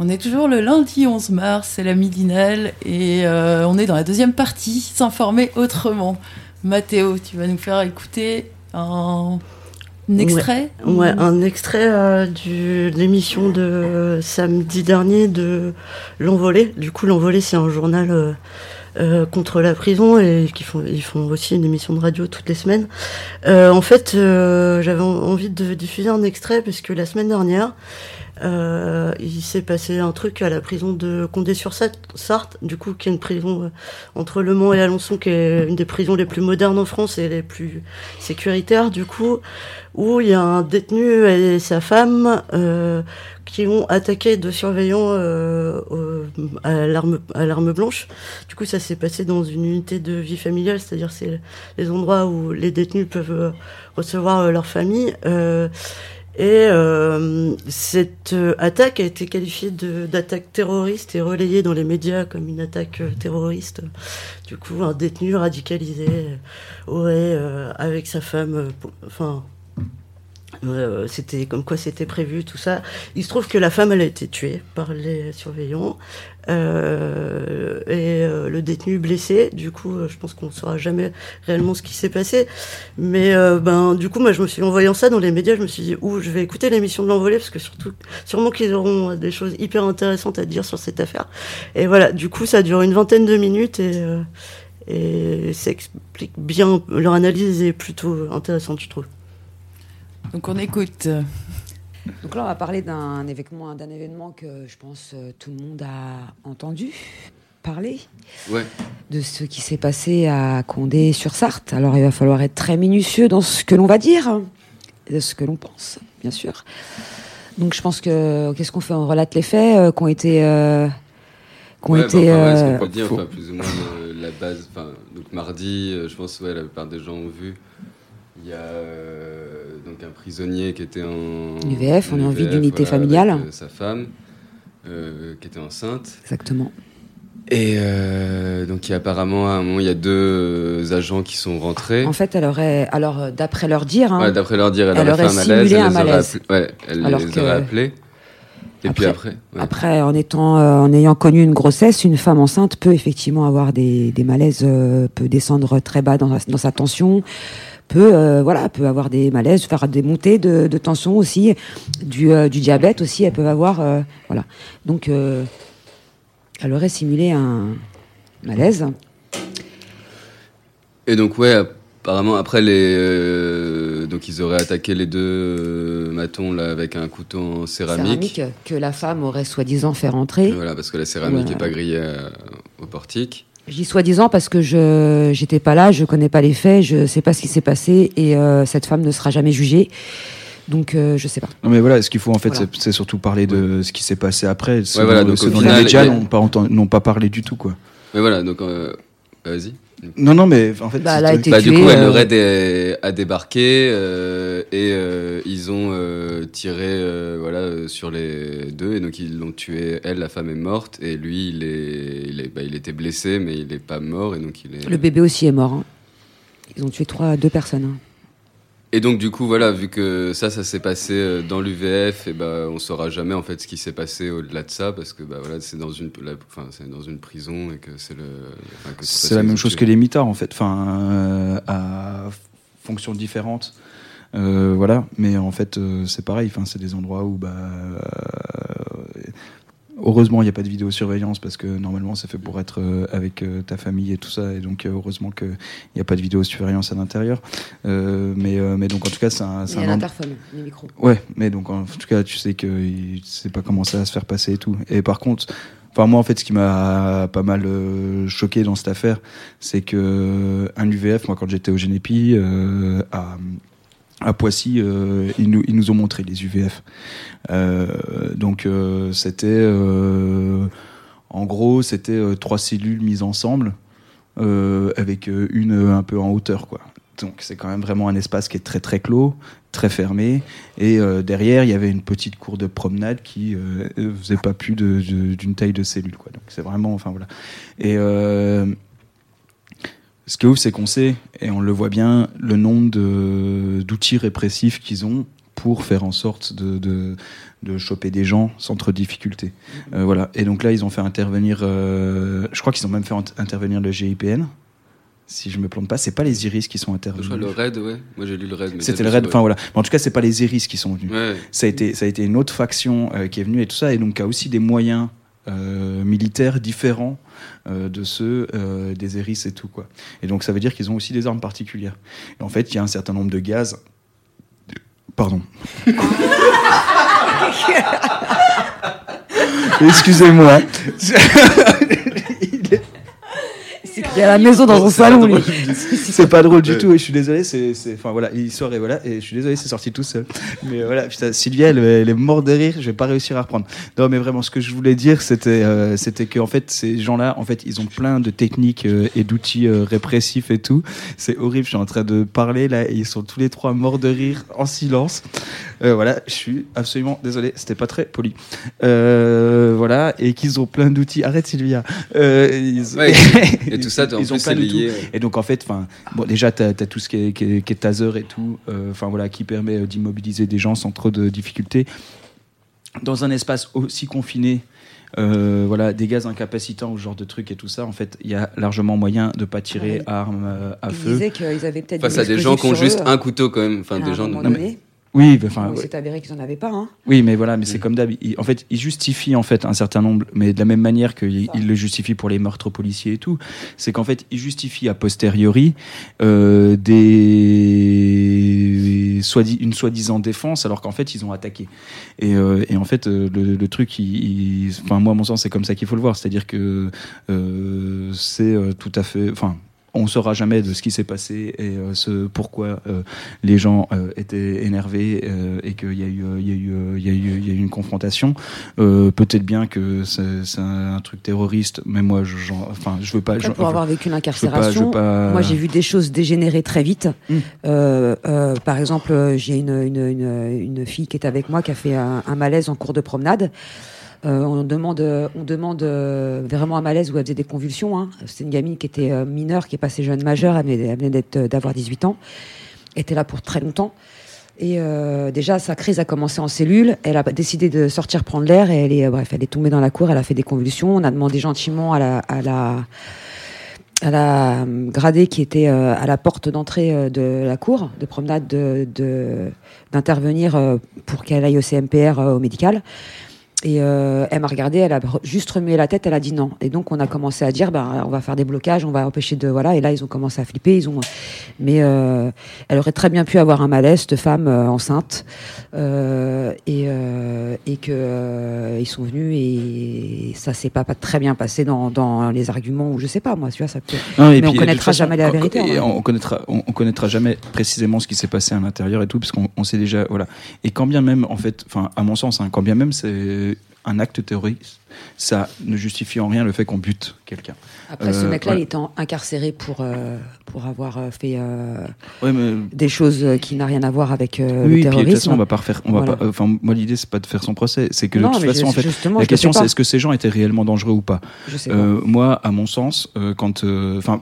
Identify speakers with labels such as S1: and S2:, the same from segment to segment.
S1: On est toujours le lundi 11 mars, c'est la midinale et euh, on est dans la deuxième partie, s'informer autrement. Mathéo, tu vas nous faire écouter un, extrait
S2: ouais, un extrait euh, de l'émission de samedi dernier de L'Envolé. Du coup, L'Envolé, c'est un journal euh, euh, contre la prison et qui font, ils font aussi une émission de radio toutes les semaines. en fait, j'avais envie de diffuser un extrait parce que la semaine dernière, euh, il s'est passé un truc à la prison de Condé-sur-Sarthe, du coup, qui est une prison euh, entre Le Mans et Alençon, qui est une des prisons les plus modernes en France et les plus sécuritaires, du coup, où il y a un détenu et sa femme euh, qui ont attaqué deux surveillants euh, à l'arme à l'arme blanche. Du coup, ça s'est passé dans une unité de vie familiale, c'est-à-dire c'est les endroits où les détenus peuvent recevoir leur famille. Euh, et euh, cette euh, attaque a été qualifiée d'attaque terroriste et relayée dans les médias comme une attaque euh, terroriste. Du coup, un détenu radicalisé aurait, avec sa femme, enfin, euh, c'était comme quoi c'était prévu, tout ça. Il se trouve que la femme, elle a été tuée par les surveillants euh, et euh, le détenu blessé. Du coup, je pense qu'on ne saura jamais réellement ce qui s'est passé. Mais ben, du coup, moi, je me suis en voyant ça dans les médias, je me suis dit, ouh, je vais écouter l'émission de l'envolée parce que surtout, sûrement qu'ils auront des choses hyper intéressantes à dire sur cette affaire. Et voilà, du coup, ça dure une vingtaine de minutes et et ça explique bien. Leur analyse est plutôt intéressante, je trouve.
S1: Donc on écoute.
S3: Donc là, on va parler d'un événement, d'un événement que je pense euh, tout le monde a entendu parler
S4: ouais.
S3: de ce qui s'est passé à Condé-sur-Sarthe. Alors il va falloir être très minutieux dans ce que l'on va dire, et de ce que l'on pense, bien sûr. Donc je pense que qu'est-ce qu'on fait? On relate les faits euh, qui ont été. Euh, qui ont
S4: ouais,
S3: été
S4: bah, enfin, ouais, peut dire, enfin, plus ou moins la base. Donc mardi, je pense ouais, la plupart des gens ont vu. Il y a euh, donc un prisonnier qui était en
S3: UVF, on est en vie d'unité familiale.
S4: Avec, euh, sa femme, euh, qui était enceinte.
S3: Exactement.
S4: Et euh, donc, il y a apparemment, à un moment, il y a deux agents qui sont rentrés.
S3: En fait, elle aurait, alors d'après leur dire, hein,
S4: ouais, d'après leur dire, elle,
S3: elle
S4: aurait, fait un malaise, elle
S3: un
S4: les
S3: malaise.
S4: Aurait appelés, ouais, elle
S3: Alors
S4: les
S3: que-
S4: aurait appelés. Et puis après, ouais.
S3: Après, en étant, euh, en ayant connu une grossesse, une femme enceinte peut effectivement avoir des, des malaises, euh, peut descendre très bas dans sa tension, peut, euh, voilà, peut avoir des malaises, faire des montées de, de tension aussi, du, euh, du diabète aussi, elles peuvent avoir, euh, voilà. Donc, elle aurait simulé un malaise.
S4: Et donc ouais, apparemment après les donc ils auraient attaqué les deux matons là avec un couteau en céramique.
S3: céramique que la femme aurait soi-disant fait rentrer.
S4: Voilà parce que la céramique
S3: Ouais.
S4: n'est pas grillée au portique.
S3: Je dis soi-disant parce que je j'étais pas là, je connais pas les faits, je sais pas ce qui s'est passé et euh, cette femme ne sera jamais jugée. Donc euh, je sais pas.
S5: Non mais voilà, ce qu'il faut en fait,
S3: Voilà.
S5: c'est- surtout parler de ce qui s'est passé après. Ce
S4: Ouais, voilà,
S5: dont,
S4: donc
S5: ce
S4: au
S5: dont
S4: final,
S5: les médias n'ont pas, entendu- n'ont pas parlé du tout quoi.
S4: Mais voilà donc euh, vas-y.
S5: Non non mais en fait.
S3: Bah,
S5: c'est-
S3: elle a été
S4: Bah, du coup, elle
S3: euh,
S4: aurait des, a débarqué euh, et euh, ils ont euh, tiré euh, voilà euh, sur les deux et donc ils l'ont tué. Elle, la femme est morte et lui, il est, il est, bah, il était blessé mais il est pas mort et donc il est.
S3: Le bébé aussi est mort. hein. Ils ont tué trois, deux personnes. hein.
S4: Et donc du coup voilà, vu que ça, ça s'est passé euh, dans l'UVF, et bah on saura jamais en fait ce qui s'est passé au-delà de ça parce que bah voilà, c'est dans une, la- enfin c'est dans une prison et que c'est le. enfin,
S5: C'est la même chose que les mitards en fait, enfin euh, à fonctions différentes. Euh, voilà, mais en fait euh, c'est pareil. Enfin, c'est des endroits où bah heureusement il n'y a pas de vidéosurveillance parce que normalement c'est fait pour être euh, avec euh, ta famille et tout ça, et donc euh, heureusement qu'il n'y a pas de vidéosurveillance à l'intérieur. Euh, mais mais donc en tout cas c'est un,
S3: Il
S5: c'est
S3: y a
S5: un
S3: l'interphone, les micros.
S5: Ouais, mais donc en tout cas, tu sais que il sait pas comment ça va se faire passer et tout. Et par contre, Enfin, moi, en fait, ce qui m'a pas mal euh, choqué dans cette affaire, c'est que un UVF, moi, quand j'étais au Génépi, euh, à, à Poissy, euh, ils, nous, ont montré les UVF. Euh, donc, euh, c'était. en gros, c'était trois cellules mises ensemble, avec une un peu en hauteur, quoi. Donc, c'est quand même vraiment un espace qui est très très clos, très fermé. Et derrière, il y avait une petite cour de promenade qui euh, faisait pas plus de- de- d'une taille de cellule, quoi. Donc, c'est vraiment. Enfin, voilà. Et. Ce qui est ouf, c'est qu'on sait, et on le voit bien, le nombre d'outils répressifs qu'ils ont pour faire en sorte de, de, de choper des gens sans trop de difficultés. Euh, voilà. Et donc là, ils ont fait intervenir, euh, je crois qu'ils ont même fait int- intervenir le GIPN. Si je me plante pas, c'est pas les Iris qui sont
S4: Je crois
S5: intervenus.
S4: le raid, ouais. Moi j'ai lu le raid.
S5: C'était le raid. Enfin voilà. Mais en tout cas, c'est pas les Iris qui sont venus.
S4: Ouais.
S5: Ça a été, ça a été une autre faction euh, qui est venue et tout ça, et donc a aussi des moyens euh, militaires différents euh, de ceux euh, des Eris et tout quoi. Et donc ça veut dire qu'ils ont aussi des armes particulières. Et en fait, il y a un certain nombre de gaz. Pardon. Excusez-moi.
S3: C'est qu'il est à la maison dans son salon, lui.
S5: C'est pas drôle du tout et je suis désolé. C'est, enfin voilà, il sort et voilà. Et je suis désolé, c'est sorti tout seul. Mais voilà, putain, Sylvia, elle, elle est morte de rire. Je vais pas réussir à reprendre. Non, mais vraiment, ce que je voulais dire, c'était, euh, c'était que en fait, ces gens-là, en fait, ils ont plein de techniques euh, et d'outils euh, répressifs et tout. C'est horrible. Je suis en train de parler là et ils sont tous les trois morts de rire en silence. Euh, voilà, je suis absolument désolé. C'était pas très poli. Euh, voilà, et qu'ils ont plein d'outils. Arrête, Sylvia. Euh, ils-
S4: Ouais, Et tout ça, en
S5: ils
S4: plus,
S5: ont
S4: c'est
S5: plein d'outils.
S4: lié. ouais.
S5: Et donc en fait, enfin, bon, déjà t'as as tout ce qui est, qui est, qui est taser et tout, euh, enfin voilà, qui permet d'immobiliser des gens sans trop de difficultés dans un espace aussi confiné. euh, voilà, des gaz incapacitants, ou ce genre de trucs et tout ça. En fait, il y a largement moyen de pas tirer
S3: Ouais.
S5: armes euh, à
S3: Ils
S5: feu.
S3: disaient qu'ils avaient peut-être
S4: Face à des gens qui ont juste un couteau quand même. Enfin, des gens.
S5: Non, mais- Oui, enfin,
S3: il s'est avéré qu'ils en avaient pas. Hein.
S5: oui, mais voilà, mais c'est
S4: Mm.
S5: comme d'hab. En fait, il justifie en fait un certain nombre, mais de la même manière qu'il il le justifie pour les meurtres policiers et tout, c'est qu'en fait, il justifie a posteriori euh, des soi une soi-disant défense, alors qu'en fait, ils ont attaqué. Et, euh, et en fait, euh, le, le truc, il, il- enfin, moi, à mon sens, c'est comme ça qu'il faut le voir, c'est-à-dire que euh, c'est euh, tout à fait, enfin. On saura jamais de ce qui s'est passé et euh, ce pourquoi euh, les gens euh, étaient énervés euh, et qu'il y a eu, il y a eu, il y a eu, il y a eu une confrontation. Euh, Peut-être bien que c'est un truc terroriste, mais moi, je, j'en- enfin, je veux pas.
S3: Après,
S5: je-
S3: pour avoir vécu
S5: je pas, je
S3: l'incarcération,
S5: pas-
S3: moi j'ai vu des choses dégénérer très vite.
S5: Mm.
S3: Euh, euh, par exemple, j'ai une, une, une, une fille qui est avec moi qui a fait un, un malaise en cours de promenade. Euh, on demande, demande euh, vraiment un malaise où elle faisait des convulsions. Hein. C'est une gamine qui était euh, mineure, qui est passée jeune majeure, elle venait, d'être, euh, d'avoir 18 ans, Elle était là pour très longtemps. Et euh, déjà, sa crise a commencé en cellule. Elle a décidé de sortir prendre l'air et elle est, euh, bref, elle est tombée dans la cour. Elle a fait des convulsions. On a demandé gentiment à la, à à euh, gradée qui était euh, à la porte d'entrée euh, de la cour de promenade de, de- d'intervenir euh, pour qu'elle aille au CMPR euh, au médical. Et euh, elle m'a regardé, elle a juste remué la tête, elle a dit non. Et donc on a commencé à dire, ben on va faire des blocages, on va empêcher de voilà. Et là ils ont commencé à flipper, ils ont. Mais euh, elle aurait très bien pu avoir un malaise, cette femme euh, enceinte, euh, et euh, et que euh, ils sont venus et ça s'est pas, pas très bien passé dans, dans les arguments ou je sais pas moi, tu vois ça peut.
S5: Non,
S3: Mais on
S5: puis, de
S3: connaîtra
S5: toute façon,
S3: jamais la vérité,
S5: et
S3: vrai.
S5: on connaîtra, on, on connaîtra jamais précisément ce qui s'est passé à l'intérieur et tout, parce qu'on on sait déjà, voilà. Et quand bien même, en fait, enfin, à mon sens, hein, quand bien même c'est un acte terroriste, ça ne justifie en rien le fait qu'on bute quelqu'un.
S3: Après ce
S5: Euh,
S3: mec-là,
S5: ouais.
S3: il en- incarcéré pour euh, pour avoir euh, fait
S5: Ouais, mais
S3: des choses qui n'a rien à voir avec
S5: oui,
S3: le
S5: puis de toute façon,
S3: terrorisme.
S5: on va pas refaire. On va
S3: Voilà.
S5: pas. Enfin, moi, l'idée, c'est pas de faire son procès. C'est que
S3: Non,
S5: de toute façon, en fait, la question, c'est est-ce que ces gens étaient réellement dangereux ou pas?
S3: Je sais pas.
S5: Moi, à mon sens, quand, enfin,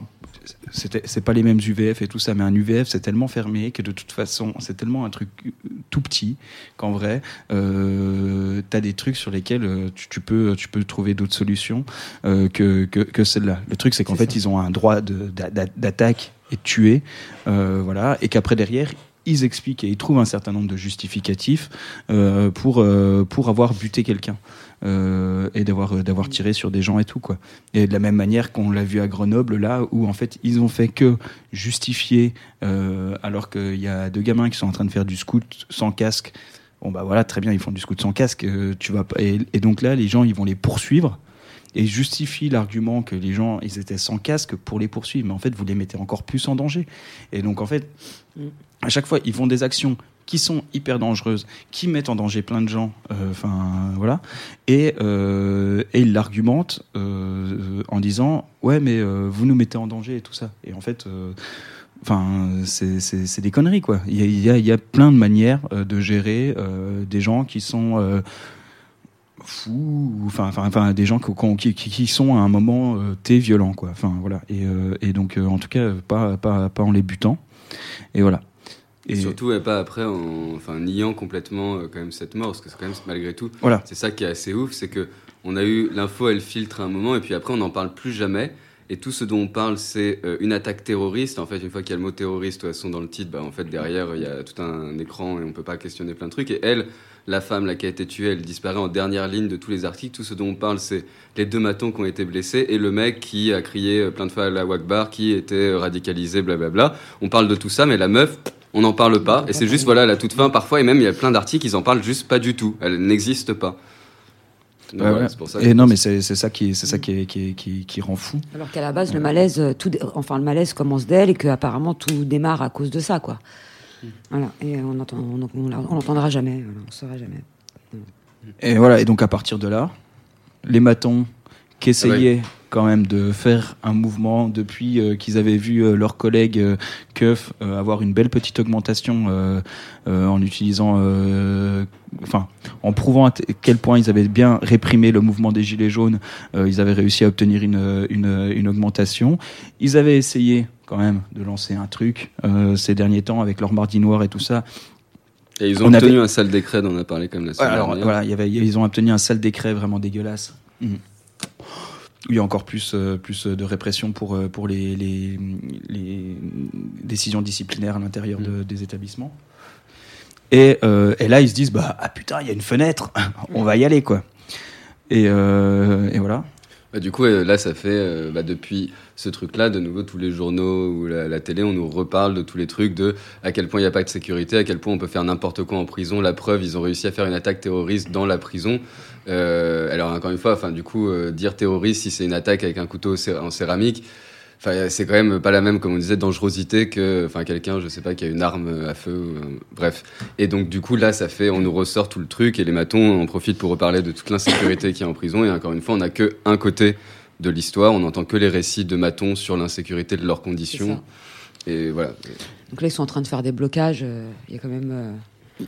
S5: c'est pas les mêmes UVF et tout ça, mais un UVF, c'est tellement fermé que de toute façon, c'est tellement un truc euh, tout petit qu'en vrai, euh, t'as des trucs sur lesquels euh, tu, tu peux, tu peux trouver d'autres solutions euh, que, que, que celle-là. Le truc, c'est qu'en fait,
S3: ça.
S5: ils ont un droit d'attaque et de tuer, euh, voilà, et qu'après derrière. Ils expliquent et ils trouvent un certain nombre de justificatifs euh, pour, euh, pour avoir buté quelqu'un euh, et d'avoir euh, d'avoir tiré sur des gens et tout quoi. Et de la même manière qu'on l'a vu à Grenoble là où en fait ils ont fait que justifier euh, alors qu'il y a deux gamins qui sont en train de faire du scout sans casque. Bon bah voilà très bien ils font du scout sans casque. euh, tu vas et, et donc là les gens ils vont les poursuivre et justifie l'argument que les gens ils étaient sans casque pour les poursuivre. Mais en fait, vous les mettez encore plus en danger. Et donc, en fait, à chaque fois, ils font des actions qui sont hyper dangereuses, qui mettent en danger plein de gens, euh, enfin voilà, et, euh, et euh, en disant ouais mais euh, vous nous mettez en danger et tout ça. Et en fait, enfin c'est- des conneries quoi. Il y a, plein de manières de gérer des gens qui sont fous, ou- enfin des gens qui, sont à un moment T violents quoi. Enfin voilà. Et, donc en tout cas pas pas en les butant. Et voilà.
S4: Et surtout, et pas après en enfin, niant complètement euh, quand même cette mort, parce que c'est quand même malgré tout,
S5: Voilà.
S4: c'est ça qui est assez ouf, c'est que on a eu l'info, elle filtre à un moment, et puis après on n'en parle plus jamais. Et tout ce dont on parle, c'est euh, une attaque terroriste. En fait, une fois qu'il y a le mot terroriste, de toute façon, dans le titre, bah, en fait, derrière, il y a tout un écran et on peut pas questionner plein de trucs. Et elle, la femme là, qui a été tuée, elle disparaît en dernière ligne de tous les articles. Tout ce dont on parle, c'est les deux matons qui ont été blessés et le mec qui a crié euh, plein de fois à la Wakbar, qui était radicalisé, blablabla. On parle de tout ça, mais la meuf, on n'en parle pas. Et c'est juste, voilà, à la toute fin, parfois, et même, il y a plein d'articles, ils en parlent juste pas du tout. Elle n'existe pas. Donc,
S5: Ouais,
S4: voilà,
S5: ouais.
S4: c'est pour ça
S5: Et non, mais c'est c'est ça qui, c'est ça qui, est- qui, est- qui, qui rend fou.
S3: Alors qu'à la base, le malaise, euh, tout, enfin le malaise commence d'elle et que apparemment tout démarre à cause de ça, quoi. Voilà. Et on entend, on, on, on l'entendra jamais, voilà, on saura jamais.
S5: Et voilà. Et donc à partir de là, les matons qui essayaient quand même de faire un mouvement depuis euh, qu'ils avaient vu euh, leurs collègues euh, Keuf euh, avoir une belle petite augmentation euh, en utilisant, enfin, en prouvant à quel point ils avaient bien réprimé le mouvement des gilets jaunes, ils avaient réussi à obtenir une, une, une augmentation. Ils avaient essayé quand même de lancer un truc ces derniers temps avec leur mardi noir et tout ça.
S4: Et ils ont
S5: On
S4: obtenu
S5: avait-
S4: un sale décret dont on a parlé comme la semaine
S5: Alors
S4: dernière.
S5: voilà, il y avait, ils ont obtenu un sale décret vraiment dégueulasse. Mhm. Où il y a encore plus, euh, plus de répression pour, euh, pour les, les, les décisions disciplinaires à l'intérieur de- des établissements. Et, euh, et là, ils se disent bah, Ah putain, il y a une fenêtre, on va y aller quoi. Et, euh, et voilà.
S4: Bah, du coup, là, ça fait euh, bah, depuis ce truc-là, de nouveau, tous les journaux ou la, la télé, on nous reparle de tous les trucs de à quel point il n'y a pas de sécurité, à quel point on peut faire n'importe quoi en prison. La preuve, ils ont réussi à faire une attaque terroriste dans la prison. Euh, alors, encore une fois, enfin, du coup, euh, dire terroriste si c'est une attaque avec un couteau en céramique, Enfin, c'est quand même pas la même, comme on disait, dangerosité que, enfin, quelqu'un, je sais pas, qui a une arme à feu, euh, bref. Et donc, du coup, là, ça fait, on nous ressort tout le truc, et les matons en profitent pour reparler de toute l'insécurité qu'il y a en prison. Et encore une fois, on n'a que un côté de l'histoire, on n'entend que les récits de matons sur l'insécurité de leurs conditions. Et voilà.
S3: Donc là, ils sont en train de faire des blocages. euh, Il y a quand même euh,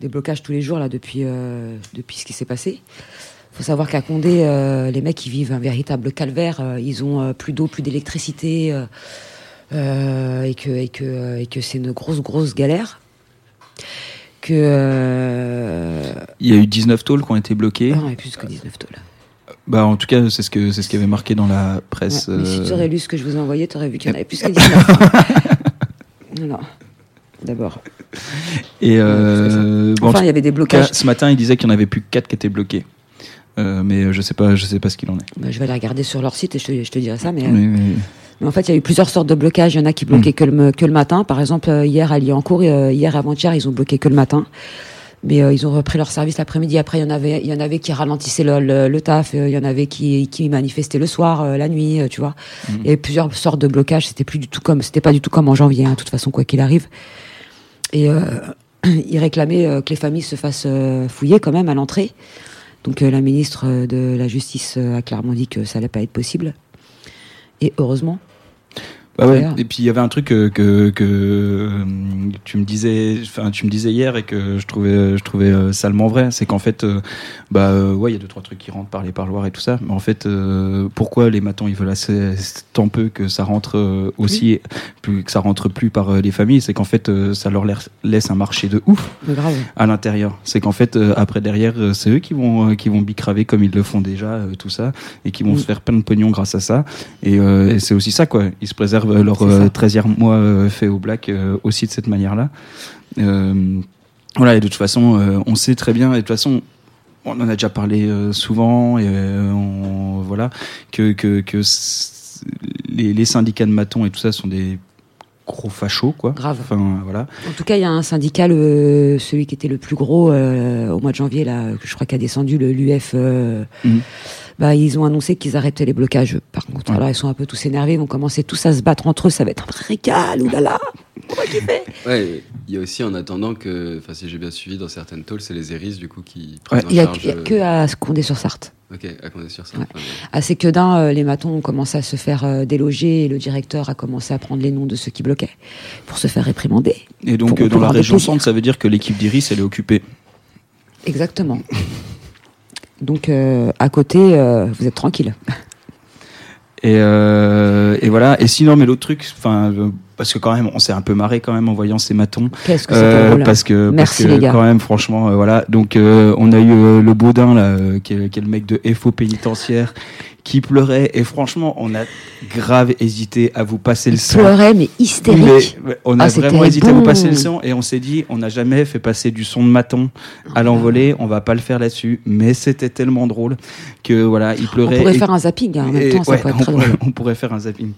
S3: des blocages tous les jours là depuis euh, depuis ce qui s'est passé. Il faut savoir qu'à Condé, euh, les mecs ils vivent un véritable calvaire. euh, ils ont euh, plus d'eau, plus d'électricité, euh, et que et que et que c'est une grosse grosse galère. Que
S5: Il y a eu 19 tôles qui ont été bloquées.
S3: non, il y a plus que 19 tôles.
S5: Bah, en tout cas, c'est ce que c'est ce qui avait marqué dans la presse.
S3: Ouais, mais si tu aurais lu ce que je vous ai envoyé, tu aurais vu qu'il y en avait plus que 19. non, d'abord.
S5: Et euh,
S3: Enfin, il y avait des blocages.
S5: ce matin, il disait qu'il n'y en avait plus que 4 qui étaient bloqués. Euh, mais je sais pas, je sais pas ce qu'il en est.
S3: Bah, je vais aller regarder sur leur site et je te, je te dirai ça. Mais, euh,
S5: Mais-
S3: en fait, il y a eu plusieurs sortes de blocages. Il y en a qui bloquaient que, le, que le matin. Par exemple, euh, hier à Liancourt, euh, hier avant-hier, ils ont bloqué que le matin. Mais euh, ils ont repris leur service l'après-midi. Après, il y en avait, il y en avait qui ralentissaient le, le, le taf. euh, Il y en avait qui, qui manifestaient le soir, euh, la nuit, euh, tu vois. Il y avait plusieurs sortes de blocages. C'était plus du tout comme, c'était pas du tout comme en janvier. hein, de toute façon, quoi qu'il arrive. Et euh, ils réclamaient euh, que les familles se fassent euh, fouiller quand même à l'entrée. Donc euh, la ministre de la Justice euh, a clairement dit que ça allait pas être possible. Et heureusement.
S5: Bah ouais.
S3: D'ailleurs.
S5: Et puis il y avait un truc que, que, que, euh, tu me disais, enfin tu me disais hier et que je trouvais, je trouvais euh, salement vrai, c'est qu'en fait, euh, bah euh, ouais, il y a deux trois trucs qui rentrent par les parloirs et tout ça, mais en fait, euh, pourquoi les matons ils veulent assez tant peu que ça rentre euh, aussi, plus que ça rentre plus par euh, les familles, c'est qu'en fait euh, ça leur laisse- un marché de ouf
S3: grave.
S5: à l'intérieur. C'est qu'en fait, euh, après derrière, euh, c'est eux qui vont euh, qui vont bicraver comme ils le font déjà, euh, tout ça, et qui vont
S3: Mm.
S5: se faire plein de pognon grâce à ça. Et, euh, et c'est aussi ça, quoi. Ils se préservent euh, leur
S3: C'est ça.
S5: euh, 13e mois euh, fait au black aussi de cette manière-là. Voilà, et de toute façon, on sait très bien, et de toute façon, on en a déjà parlé souvent, et on, voilà, que, que, que les, les syndicats de matons et tout ça sont des gros fachos, quoi.
S3: Grave.
S5: Enfin, voilà.
S3: En tout cas, il y a un syndicat, le, celui qui était le plus gros euh, au mois de janvier, là, que je crois qui a descendu, l'UF. euh,
S5: Mhm.
S3: Bah, ils ont annoncé qu'ils arrêtaient les blocages. Par contre,
S5: Ouais.
S3: alors ils sont un peu tous énervés, ils vont commencer tous à se battre entre eux, ça va être un régal, oulala on va kiffer.
S4: Ouais, il y a aussi en attendant que, enfin si j'ai bien suivi dans certaines tôles, c'est les Eris du coup qui
S5: Ouais.
S4: prennent en
S3: Il y a,
S4: charge.
S3: a que à Condé-sur-Sarthe.
S4: Ok, à ça.
S3: Ouais. À Séquedin, euh, les matons ont commencé à se faire euh, déloger et le directeur a commencé à prendre les noms de ceux qui bloquaient pour se faire réprimander.
S5: Et donc,
S3: Pour-
S5: euh, dans la région centre, ça veut dire que l'équipe d'Iris, elle est occupée.
S3: Exactement. Donc euh, à côté, euh, vous êtes tranquille.
S5: Et, euh, et voilà. Et sinon, mais l'autre truc, enfin, euh, parce que quand même, on s'est un peu marré quand même en voyant ces matons.
S3: Qu'est-ce que c'est
S5: Euh,
S3: drôle.
S5: parce que,
S3: Merci,
S5: parce que
S3: les gars.
S5: quand même, franchement, voilà. Donc, on a eu le Baudin là, qui, est, qui est le mec de FO pénitentiaire, qui pleurait. Et franchement, on a grave hésité à vous passer le sang.
S3: pleurait mais hystérique.
S5: Mais, on a
S3: Ah,
S5: vraiment hésité à vous passer le son et on s'est dit, on n'a jamais fait passer du son de maton à l'envolée, on va pas le faire là-dessus. Mais c'était tellement drôle que voilà, il
S3: On
S5: pleurait.
S3: pourrait
S5: et-
S3: faire un zapping hein, en même temps, ça
S5: ouais,
S3: pourrait être
S5: on, pourrait, on pourrait faire un zapping.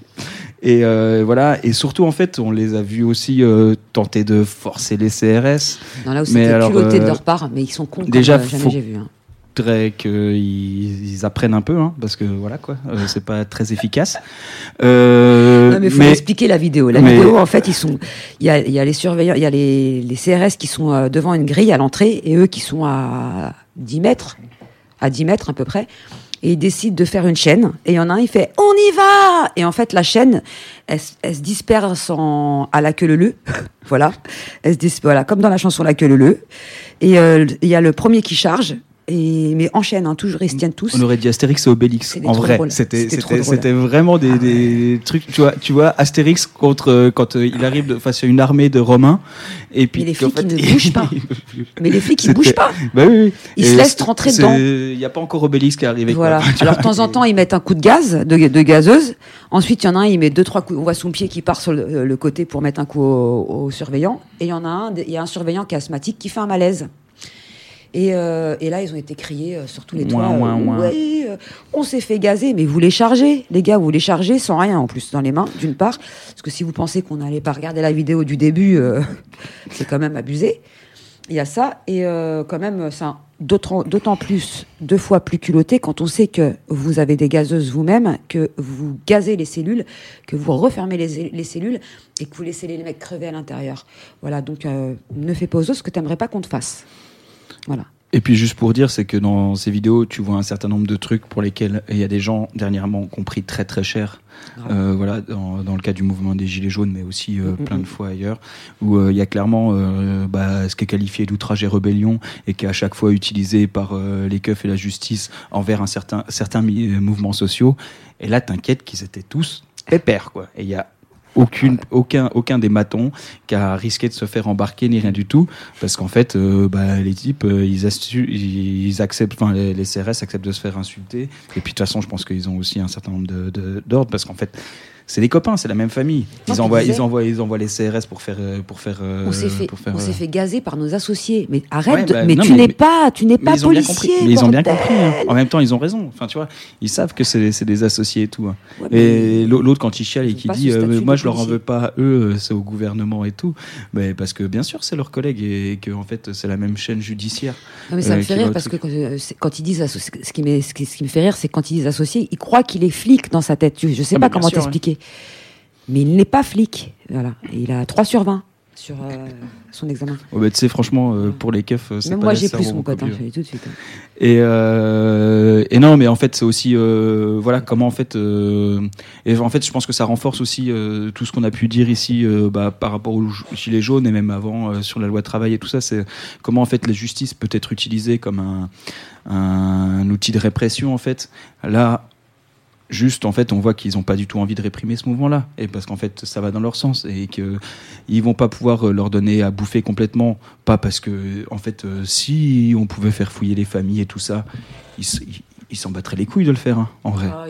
S5: Et euh, voilà, et surtout en fait, on les a vus aussi euh, tenter de forcer les CRS.
S3: Non, là où c'était culotté de
S5: euh,
S3: leur part, mais ils sont cons
S5: déjà, faut-
S3: j'ai vu. hein.
S5: Faudrait qu'ils ils apprennent un peu, hein, parce que voilà quoi, euh, c'est pas très efficace. Euh,
S3: Non, mais faut expliquer la vidéo. La
S5: mais-
S3: vidéo, en fait, ils sont, il y a, il y a les surveillants, il y a les, les CRS qui sont euh, devant une grille à l'entrée et eux qui sont à 10 mètres, à 10 mètres à peu près. Et ils décident de faire une chaîne. Et il y en a un, il fait On y va Et en fait, la chaîne, elle, se disperse en, à la queue leu voilà. Elle se dis- voilà, comme dans la chanson La queue leu Et euh, il y a le premier qui charge. Et, mais enchaîne, hein, toujours, ils se tiennent tous.
S5: On aurait dit Astérix et Obélix. En vrai, c'était vraiment des, des trucs. Tu vois, tu vois Astérix contre euh, quand euh, il arrive de- face à une armée de Romains et puis
S3: Mais les flics, ils
S5: fait,
S3: ne bougent pas. Mais les flics, ils
S5: C'était-
S3: bougent pas.
S5: Bah oui, oui.
S3: Ils
S5: Et
S3: se laissent rentrer dedans.
S5: Il n'y a pas encore Obélix qui est arrivé.
S3: Voilà. Alors de temps en temps, ils mettent un coup de gaz, de, de gazeuse. Ensuite, il y en a un, il met deux trois coups. On voit son pied qui part sur le, le côté pour mettre un coup au, au surveillant. Et il y en a un, il y a un surveillant qui est asthmatique qui fait un malaise. Et, euh, et là, ils ont été criés euh, sur tous les toits.
S5: Ouin, ouin,
S3: euh,
S5: ouin.
S3: Ouais, on s'est fait gazer, mais vous les chargez, les gars, vous les chargez sans rien en plus dans les mains, d'une part. Parce que si vous pensez qu'on n'allait pas regarder la vidéo du début, euh, c'est quand même abusé. Il y a ça, et euh, quand même, c'est d'autant d'autant plus, deux fois plus culotté quand on sait que vous avez des gazeuses vous-même, que vous gazez les cellules, que vous refermez les, les cellules et que vous laissez les mecs crever à l'intérieur. Voilà, donc euh, ne fais pas aux autres ce que tu n'aimerais pas qu'on te fasse. Voilà.
S5: Et puis juste pour dire, c'est que dans ces vidéos, tu vois un certain nombre de trucs pour lesquels il y a des gens dernièrement qui ont pris très très cher. Euh, voilà, dans, dans le cas du mouvement des Gilets jaunes, mais aussi euh,
S3: Mm,
S5: plein
S3: mm,
S5: de fois ailleurs, où euh, il y a clairement euh, bah, ce qui est qualifié d'outrage et rébellion et qui est à chaque fois utilisé par les keufs et la justice envers un certain, certains mouvements sociaux. Et là, t'inquiète qu'ils étaient tous pépères, quoi. Et il y a aucune, aucun, aucun des matons qui a risqué de se faire embarquer ni rien du tout, parce qu'en fait, euh, bah, les types, euh, ils, acceptent, enfin, les, CRS acceptent de se faire insulter. Et puis, de toute façon, je pense qu'ils ont aussi un certain nombre de- de- d'ordres, parce qu'en fait, c'est des copains, c'est la même famille. Ils envoient, ils envoient, ils envoient les CRS pour faire, euh, pour faire, euh,
S3: on s'est fait, on
S5: euh,
S3: s'est fait gazer par nos associés. Mais arrête,
S5: bah,
S3: mais tu n'es pas, tu n'es pas policier.
S5: Mais ils ont bien compris. hein. En même temps, ils ont raison. Enfin, tu vois, ils savent que c'est des associés et tout. hein. Et l'au- l'autre, quand il chiale et qui dit euh, Moi, je leur en veux pas eux, euh, c'est au gouvernement et tout. Mais parce que, bien sûr, c'est leurs collègues et que, en fait, c'est la même chaîne judiciaire.
S3: Non, mais ça
S5: euh,
S3: me fait rire parce que quand, euh, ils disent ce qui, me fait rire, c'est quand ils disent associé, ils croient qu'il est flic dans sa tête. Je sais
S5: Ah,
S3: pas
S5: bien
S3: comment t'expliquer. Mais il n'est pas flic. Voilà. Et il a 3 sur 20 sur euh, son examen.
S5: Oh, bah, tu sais, franchement, euh, pour les keufs, euh, c'est pas
S3: moi, j'ai plus mon cote, hein, je tout de suite. hein.
S5: Et, euh, et non, mais en fait, c'est aussi voilà comment en fait et en fait, je pense que ça renforce aussi tout ce qu'on a pu dire ici bah, par rapport aux gilets jaunes et même avant sur la loi travail et tout ça. C'est comment en fait la justice peut être utilisée comme un, un outil de répression en fait. Là. Juste, en fait, on voit qu'ils n'ont pas du tout envie de réprimer ce mouvement-là, et parce qu'en fait, ça va dans leur sens, et que ils vont pas pouvoir euh, leur donner à bouffer complètement, pas parce que, en fait, euh, si on pouvait faire fouiller les familles et tout ça, ils ils s'en battraient les couilles de le faire, hein, en vrai.
S3: Ah,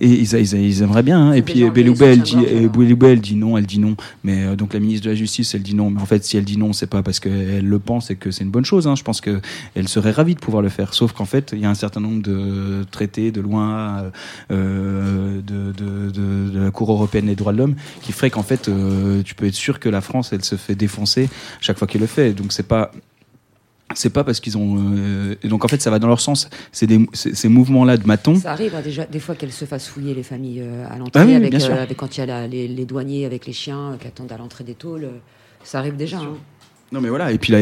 S3: ils.
S5: Et ils, ils- ils aimeraient bien. hein. Et puis euh, Belloubet, elle dit, et. Belloubet, elle dit non, elle dit non. Mais euh, donc la ministre de la Justice, elle dit non. Mais en fait, si elle dit non, c'est pas parce qu'elle le pense et que c'est une bonne chose. hein. Je pense que elle serait ravie de pouvoir le faire. Sauf qu'en fait, il y a un certain nombre de traités de loin euh, de, de, de- de la Cour européenne des droits de l'homme qui ferait qu'en fait, euh, tu peux être sûr que la France, elle se fait défoncer chaque fois qu'elle le fait. Donc c'est pas c'est pas parce qu'ils ont. euh, et donc en fait, ça va dans leur sens. C'est des, c'est- ces mouvements-là de maton.
S3: Ça arrive hein, déjà des fois qu'elles se fassent fouiller les familles euh, à l'entrée,
S5: Ah oui,
S3: avec,
S5: bien sûr.
S3: avec- quand il y a la- les, les douaniers avec les chiens euh, qui attendent à l'entrée des tôles. euh, Ça arrive déjà. hein.
S5: Non mais voilà, et puis là,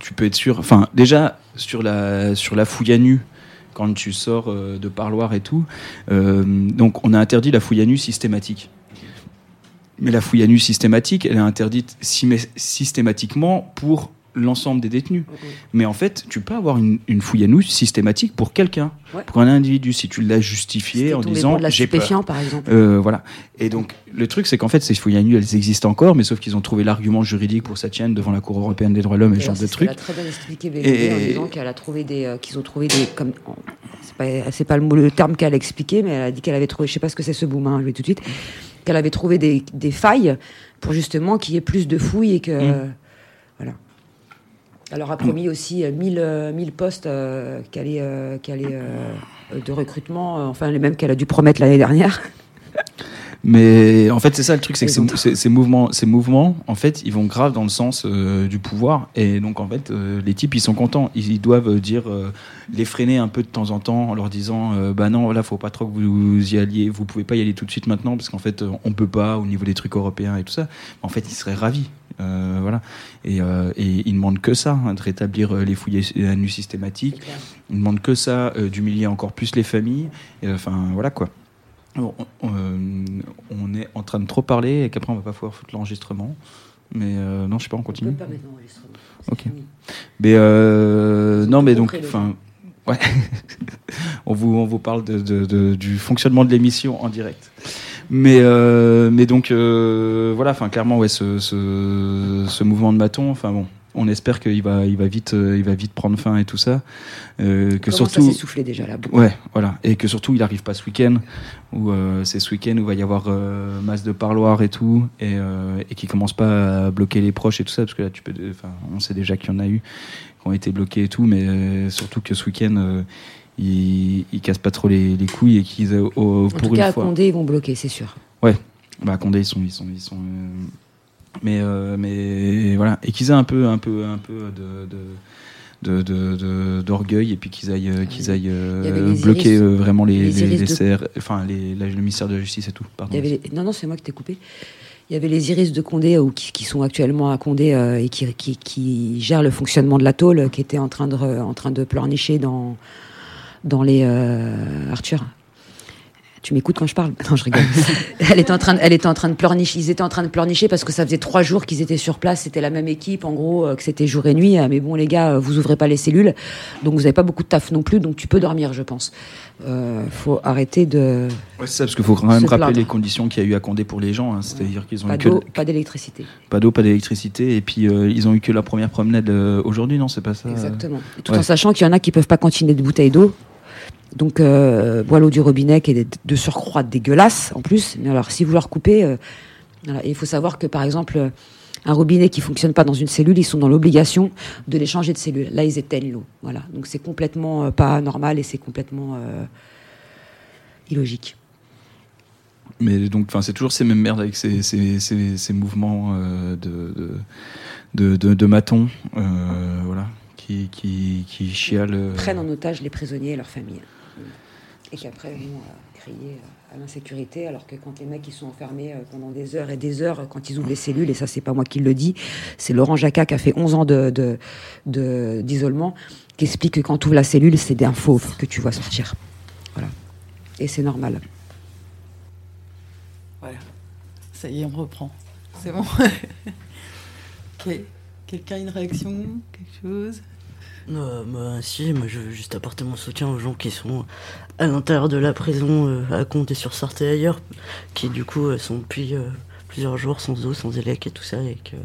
S5: tu peux être sûr. Enfin, déjà sur la sur la fouille à nu, quand tu sors euh, de parloir et tout, euh, donc on a interdit la fouille à nu systématique. Mais la fouille à nu systématique, elle est interdite systématiquement pour l'ensemble des détenus. Mais en fait, tu peux avoir une, une fouille à nu systématique pour quelqu'un,
S3: Ouais.
S5: pour un individu, si tu l'as justifié en disant j'ai peur.
S3: par exemple.
S5: Euh, voilà. Et donc, le truc, c'est qu'en fait, ces fouilles à nu, elles existent encore, mais sauf qu'ils ont trouvé l'argument juridique pour ça tienne devant la Cour européenne des droits de l'homme et ce genre de trucs.
S3: a très bien expliqué
S5: Et-
S3: en disant qu'elle a trouvé des, euh, qu'ils ont trouvé des, comme, en- c'est pas, c'est pas le, mot, le terme qu'elle a expliqué, mais elle a dit qu'elle avait trouvé, je sais pas ce que c'est ce boom, hein, je vais tout de suite, qu'elle avait trouvé des, des failles pour justement qu'il y ait plus de fouilles et que,
S5: Mm.
S3: voilà. Elle leur a promis aussi euh, 1000, euh, 1000 postes euh, euh, euh, de recrutement, euh, enfin les mêmes qu'elle a dû promettre l'année dernière.
S5: Mais en fait, c'est ça le truc, c'est que ces, ces- ces mouvements, ces mouvements, en fait, ils vont grave dans le sens euh, du pouvoir. Et donc, en fait, euh, les types, ils sont contents. Ils, ils doivent euh, dire, euh, les freiner un peu de temps en temps en leur disant, bah non, là, faut pas trop que vous y alliez. Vous pouvez pas y aller tout de suite maintenant parce qu'en fait, on peut pas au niveau des trucs européens et tout ça. En fait, ils seraient ravis. Voilà. Et, et ils demandent que ça, hein, de rétablir les fouilles à nu systématiques. Ils demandent que ça, d'humilier encore plus les familles. Enfin, voilà quoi. Bon, on, euh, on est en train de trop parler et qu'après on va pas pouvoir foutre l'enregistrement. Mais euh, non, je sais pas, on
S3: On
S5: continue.
S3: peut pas mettre l'enregistrement.
S5: Ok.
S3: fini.
S5: Mais euh, non, mais donc, enfin, ouais, on vous on vous parle de, de- de- du fonctionnement de l'émission en direct. Mais euh, mais donc euh, voilà, enfin clairement ouais, ce, ce, ce mouvement de maton, enfin bon, on espère qu'il va il va vite euh, il va vite prendre fin et tout ça, Euh, que
S3: Comment
S5: surtout
S3: soufflé déjà là
S5: Ouais, voilà. Et que surtout, il arrive pas ce week-end, où euh, c'est ce week-end où il va y avoir euh, masse de parloirs et tout, et, euh, et qui commence pas à bloquer les proches et tout ça, parce que là, tu peux, enfin, on sait déjà qu'il y en a eu qui ont été bloqués et tout, mais surtout que ce week-end, ils, ils cassent pas trop les, les couilles et qu'ils, euh, au-
S3: En
S5: pour
S3: tout
S5: une
S3: cas, à. Condé, ils vont bloquer, c'est sûr.
S5: Bah, à Condé, ils sont, ils sont, ils sont. Mais, euh, mais voilà, et qu'ils aient un peu, un peu, un peu de. de de- de- de- d'orgueil et puis qu'ils aillent euh, qu'ils aillent euh, bloquer
S3: iris-
S5: vraiment les,
S3: les
S5: les,
S3: iris
S5: les
S3: de-
S5: CR enfin la- le ministère de la justice et tout pardon
S3: Il y avait les- Non, non, c'est moi qui t'ai coupé. Il y avait les iris de Condé ou qui, qui sont actuellement à Condé euh, et qui, qui, qui gèrent le fonctionnement de la tôle, qui étaient en train de, en train de pleurnicher dans, dans les. euh, Arthur tu m'écoutes quand je parle? Non, je rigole. elle était en train, de, elle était en train de pleurnicher. Ils étaient en train de pleurnicher parce que ça faisait trois jours qu'ils étaient sur place. C'était la même équipe, en gros, euh, que c'était jour et nuit. Ah, Mais bon, les gars, euh, vous ouvrez pas les cellules, donc vous avez pas beaucoup de taf non plus, donc tu peux dormir, je pense. Euh, faut arrêter de
S5: Ouais, c'est ça parce qu'il faut quand même rappeler
S3: plaindre.
S5: les conditions qu'il y a eu à Condé pour les gens hein. c'est-à-dire qu'ils ont
S3: pas
S5: eu que
S3: d'eau, pas d'électricité.
S5: pas d'eau pas d'électricité et puis euh, ils ont eu que la première promenade euh, aujourd'hui non c'est pas ça? Euh
S3: Exactement. Tout
S5: ouais.
S3: en sachant qu'il y en a qui peuvent pas continuer de bouteilles d'eau. Donc, euh, boire l'eau du robinet qui est de surcroît dégueulasse en plus. Mais alors, si vous leur coupez, euh, il faut savoir que par exemple, euh, un robinet qui fonctionne pas dans une cellule, ils sont dans l'obligation de les changer de cellule. Là, ils éteignent l'eau. Voilà. Donc, c'est complètement euh, pas normal et c'est complètement illogique.
S5: Mais donc, c'est toujours ces mêmes merdes avec ces, ces, ces, mouvements de, de, de, de, voilà, qui, qui, qui chialent. euh,
S3: Prennent en otage les prisonniers et leurs familles. Et qu'après vont euh, crier euh, à l'insécurité, alors que quand les mecs ils sont enfermés pendant des heures et des heures, quand ils ouvrent les cellules, et ça c'est pas moi qui le dis, c'est Laurent Jacquat qui a fait 11 ans de, de, de- d'isolement, qui explique que quand tu ouvres la cellule, c'est d'un fauve que tu vois sortir. Voilà. Et c'est normal.
S1: Voilà. Ça y est, on reprend. C'est bon. Quelqu'un a une réaction? Quelque chose?
S2: Euh, bah, si, moi je veux juste apporter mon soutien aux gens qui sont à l'intérieur de la prison, euh, à compter sur et ailleurs, qui du coup euh, sont depuis euh, plusieurs jours sans eau, sans élec et tout ça, et que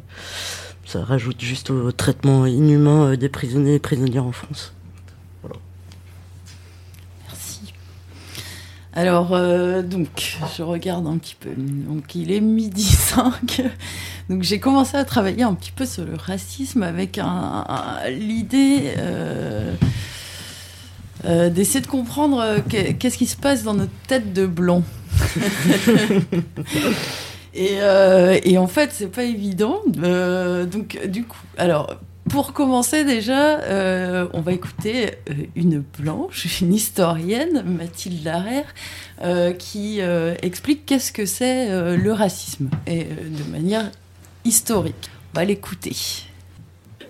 S2: ça rajoute juste au traitement inhumain des prisonniers et prisonnières en France.
S1: Merci. Alors, euh, donc, je regarde un petit peu. Donc, il est midi 5. Donc, j'ai commencé à travailler un petit peu sur le racisme avec l'idée euh, euh, d'essayer de comprendre que- qu'est-ce qui se passe dans notre tête de blanc. et, et en fait, c'est pas évident. Donc, du coup, alors, Pour commencer déjà, euh, on va écouter euh, une blanche, une historienne, Mathilde Larère, euh, qui explique qu'est-ce que c'est le racisme, et de manière historique. On va l'écouter.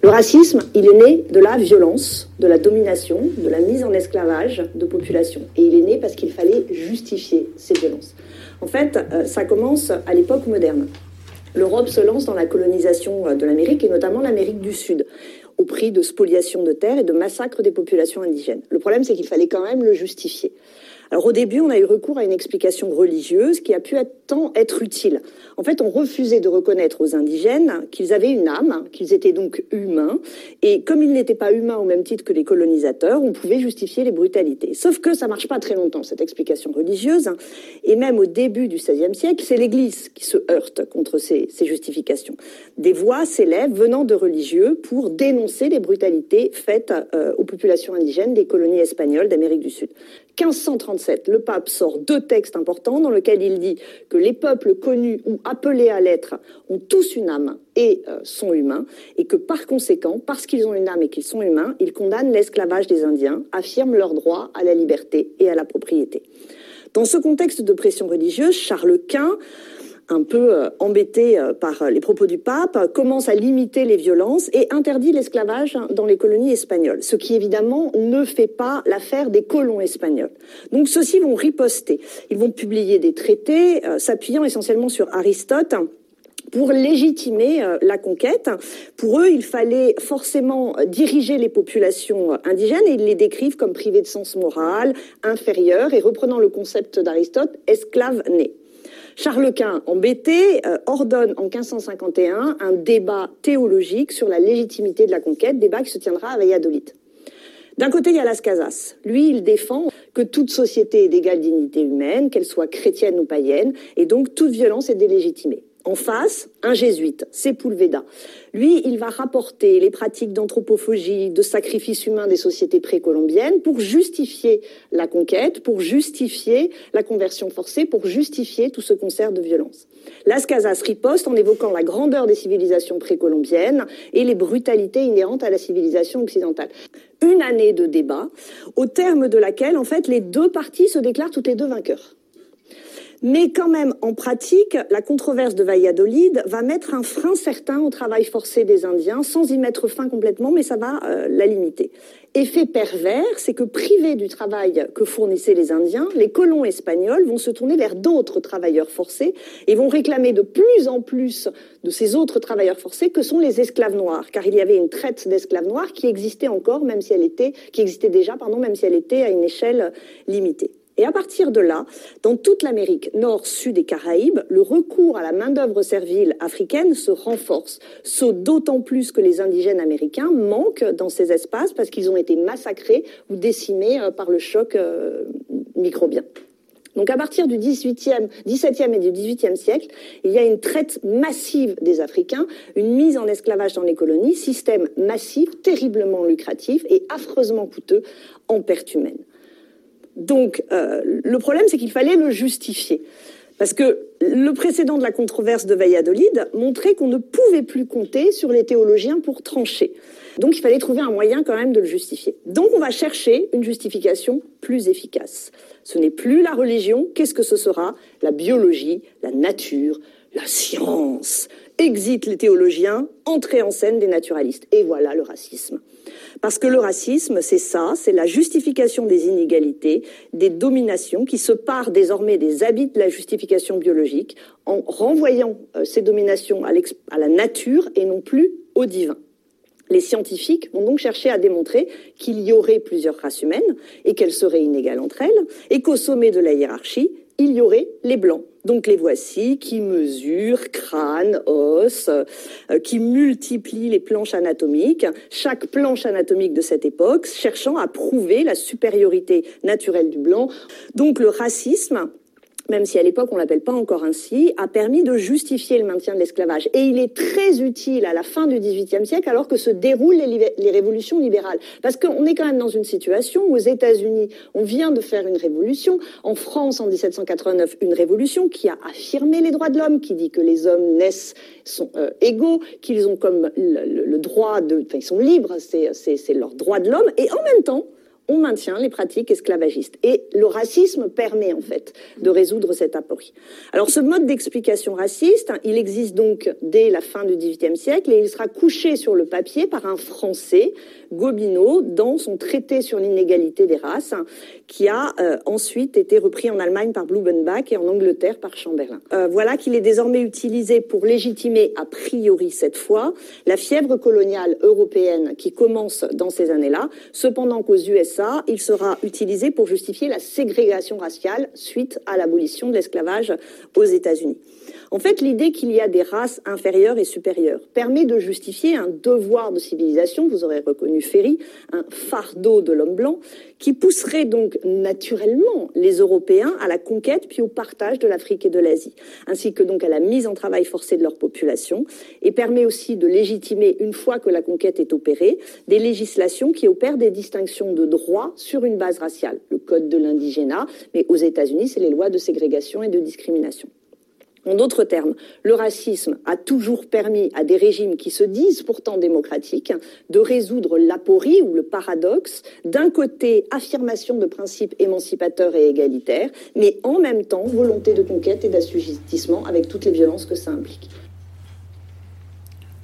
S6: Le racisme, il est né de la violence, de la domination, de la mise en esclavage de populations. Et il est né parce qu'il fallait justifier ces violences. En fait, ça commence à l'époque moderne. L'Europe se lance dans la colonisation euh, de l'Amérique et notamment l'Amérique du Sud au prix de spoliation de terres et de massacre des populations indigènes. Le problème, c'est qu'il fallait quand même le justifier. Alors au début, on a eu recours à une explication religieuse qui a pu être, tant être utile. En fait, on refusait de reconnaître aux indigènes qu'ils avaient une âme, qu'ils étaient donc humains, et comme ils n'étaient pas humains au même titre que les colonisateurs, on pouvait justifier les brutalités. Sauf que ça marche pas très longtemps, cette explication religieuse, et même au début du XVIe siècle, c'est l'Église qui se heurte contre ces, ces justifications. Des voix s'élèvent venant de religieux pour dénoncer les brutalités faites euh, aux populations indigènes des colonies espagnoles d'Amérique du Sud. 1537, le pape sort deux textes importants dans lesquels il dit que les peuples connus ou appelés à l'être ont tous une âme et euh, sont humains, et que par conséquent, parce qu'ils ont une âme et qu'ils sont humains, il condamne l'esclavage des Indiens, affirme leur droit à la liberté et à la propriété. Dans ce contexte de pression religieuse, Charles Quint un peu euh, embêté euh, par les propos du pape, euh, commence à limiter les violences et interdit l'esclavage dans les colonies espagnoles, ce qui évidemment ne fait pas l'affaire des colons espagnols. Donc ceux-ci vont riposter. Ils vont publier des traités euh, s'appuyant essentiellement sur Aristote pour légitimer euh, la conquête. Pour eux, il fallait forcément euh, diriger les populations euh, indigènes et ils les décrivent comme privées de sens moral, inférieures et reprenant le concept d'Aristote, esclaves nés. Charles Quint, embêté, euh, ordonne en 1551 un débat théologique sur la légitimité de la conquête, débat qui se tiendra à Valladolid. D'un côté, il y a Las Casas. Lui, il défend que toute société est d'égale dignité humaine, qu'elle soit chrétienne ou païenne, et donc toute violence est délégitimée. En face, un jésuite, Sepulveda. Lui, il va rapporter les pratiques d'anthropophagie, de sacrifice humain des sociétés précolombiennes pour justifier la conquête, pour justifier la conversion forcée, pour justifier tout ce concert de violence. Las Casas riposte en évoquant la grandeur des civilisations précolombiennes et les brutalités inhérentes à la civilisation occidentale. Une année de débat, au terme de laquelle, en fait, les deux parties se déclarent toutes les deux vainqueurs. Mais quand même, en pratique, la controverse de Valladolid va mettre un frein certain au travail forcé des Indiens, sans y mettre fin complètement, mais ça va euh, la limiter. Effet pervers, c'est que privés du travail que fournissaient les Indiens, les colons espagnols vont se tourner vers d'autres travailleurs forcés et vont réclamer de plus en plus de ces autres travailleurs forcés que sont les esclaves noirs, car il y avait une traite d'esclaves noirs qui existait encore, même si elle était, qui existait déjà, pardon, même si elle était à une échelle limitée. Et à partir de là, dans toute l'Amérique nord, sud et Caraïbes, le recours à la main-d'œuvre servile africaine se renforce, ce d'autant plus que les indigènes américains manquent dans ces espaces parce qu'ils ont été massacrés ou décimés euh, par le choc euh, microbien. Donc à partir du 18e, 17e et du 18e siècle, il y a une traite massive des Africains, une mise en esclavage dans les colonies, système massif, terriblement lucratif et affreusement coûteux en pertes humaines. Donc, euh, le problème, c'est qu'il fallait le justifier. Parce que le précédent de la controverse de Valladolid montrait qu'on ne pouvait plus compter sur les théologiens pour trancher. Donc il fallait trouver un moyen quand même de le justifier. Donc on va chercher une justification plus efficace. Ce n'est plus la religion, qu'est-ce que ce sera? La biologie, la nature, la science. Exit les théologiens, entrée en scène des naturalistes. Et voilà le racisme. Parce que le racisme, c'est ça, c'est la justification des inégalités, des dominations qui se parent désormais des habits de la justification biologique en renvoyant euh, ces dominations à, à la nature et non plus au divin. Les scientifiques vont donc chercher à démontrer qu'il y aurait plusieurs races humaines et qu'elles seraient inégales entre elles, et qu'au sommet de la hiérarchie, il y aurait les blancs. Donc les voici qui mesurent crâne, os, euh, qui multiplient les planches anatomiques, chaque planche anatomique de cette époque, cherchant à prouver la supériorité naturelle du blanc. Donc le racisme même si à l'époque on l'appelle pas encore ainsi, a permis de justifier le maintien de l'esclavage. Et il est très utile à la fin du XVIIIe siècle, alors que se déroulent les, révolutions libérales. Parce qu'on est quand même dans une situation où aux États-Unis, on vient de faire une révolution. En France, en 1789, une révolution qui a affirmé les droits de l'homme, qui dit que les hommes naissent, sont euh, égaux, qu'ils ont comme le, le droit de, enfin, ils sont libres, c'est leur droit de l'homme. Et en même temps, on maintient les pratiques esclavagistes. Et le racisme permet en fait de résoudre cette aporie. Alors ce mode d'explication raciste, hein, il existe donc dès la fin du XVIIIe siècle et il sera couché sur le papier par un Français, Gobineau, dans son traité sur l'inégalité des races, qui a euh, ensuite été repris en Allemagne par Blumenbach et en Angleterre par Chamberlain. Euh, voilà qu'il est désormais utilisé pour légitimer, a priori cette fois, la fièvre coloniale européenne qui commence dans ces années-là, cependant qu'aux USA, il sera utilisé pour justifier la ségrégation raciale suite à l'abolition de l'esclavage aux États-Unis. En fait, l'idée qu'il y a des races inférieures et supérieures permet de justifier un devoir de civilisation, vous aurez reconnu Ferry, un fardeau de l'homme blanc, qui pousserait donc naturellement les Européens à la conquête puis au partage de l'Afrique et de l'Asie, ainsi que donc à la mise en travail forcé de leur population, et permet aussi de légitimer, une fois que la conquête est opérée, des législations qui opèrent des distinctions de droits sur une base raciale, le code de l'indigénat, mais aux États-Unis, c'est les lois de ségrégation et de discrimination. En d'autres termes, le racisme a toujours permis à des régimes qui se disent pourtant démocratiques de résoudre l'aporie ou le paradoxe d'un côté affirmation de principes émancipateurs et égalitaires, mais en même temps volonté de conquête et d'assujettissement avec toutes les violences que ça implique.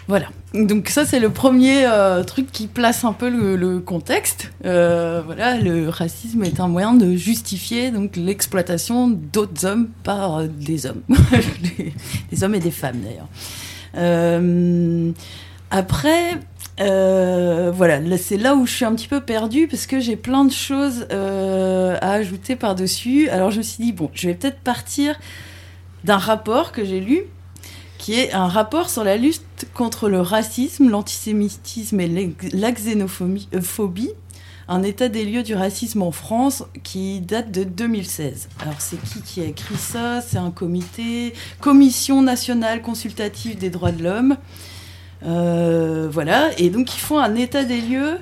S1: Voilà. Donc ça c'est le premier euh, truc qui place un peu le, contexte. Euh, voilà, le racisme est un moyen de justifier donc l'exploitation d'autres hommes par euh, des hommes, des hommes et des femmes d'ailleurs. après, voilà, c'est là où je suis un petit peu perdue parce que j'ai plein de choses à ajouter par dessus. Alors je me suis dit bon, je vais peut-être partir d'un rapport que j'ai lu qui est un rapport sur la lutte contre le racisme, l'antisémitisme et la xénophobie, euh, un état des lieux du racisme en France qui date de 2016. Alors c'est qui qui a écrit ça? C'est un comité, Commission nationale consultative des droits de l'homme. Euh, voilà, et donc ils font un état des lieux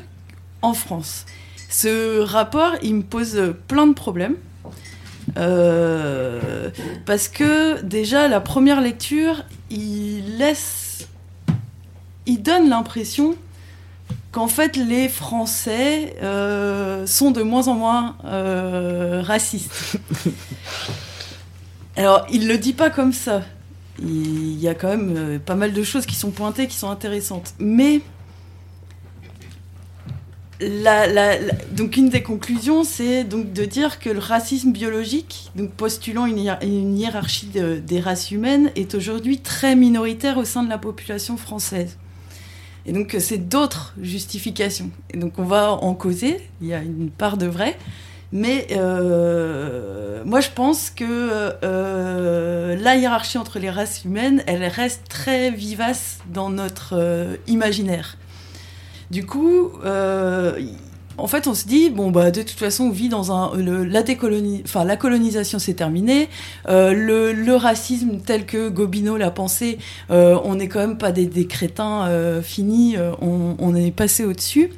S1: en France. Ce rapport, il me pose plein de problèmes. Euh, parce que déjà, la première lecture, il laisse. Il donne l'impression qu'en fait, les Français euh, sont de moins en moins euh, racistes. Alors, il le dit pas comme ça. Il y a quand même pas mal de choses qui sont pointées, qui sont intéressantes. Mais donc une des conclusions, c'est donc de dire que le racisme biologique, donc postulant une, hiérarchie des races humaines, est aujourd'hui très minoritaire au sein de la population française. Et donc c'est d'autres justifications. Et donc on va en causer. Il y a une part de vrai. Mais euh, moi, je pense que euh, la hiérarchie entre les races humaines, elle reste très vivace dans notre euh, imaginaire. Du coup, euh, en fait, on se dit bon bah de toute façon, on vit dans un la enfin la colonisation c'est terminé, euh, le, racisme tel que Gobineau l'a pensé, euh, on n'est quand même pas des, crétins finis, on, est passé au-dessus.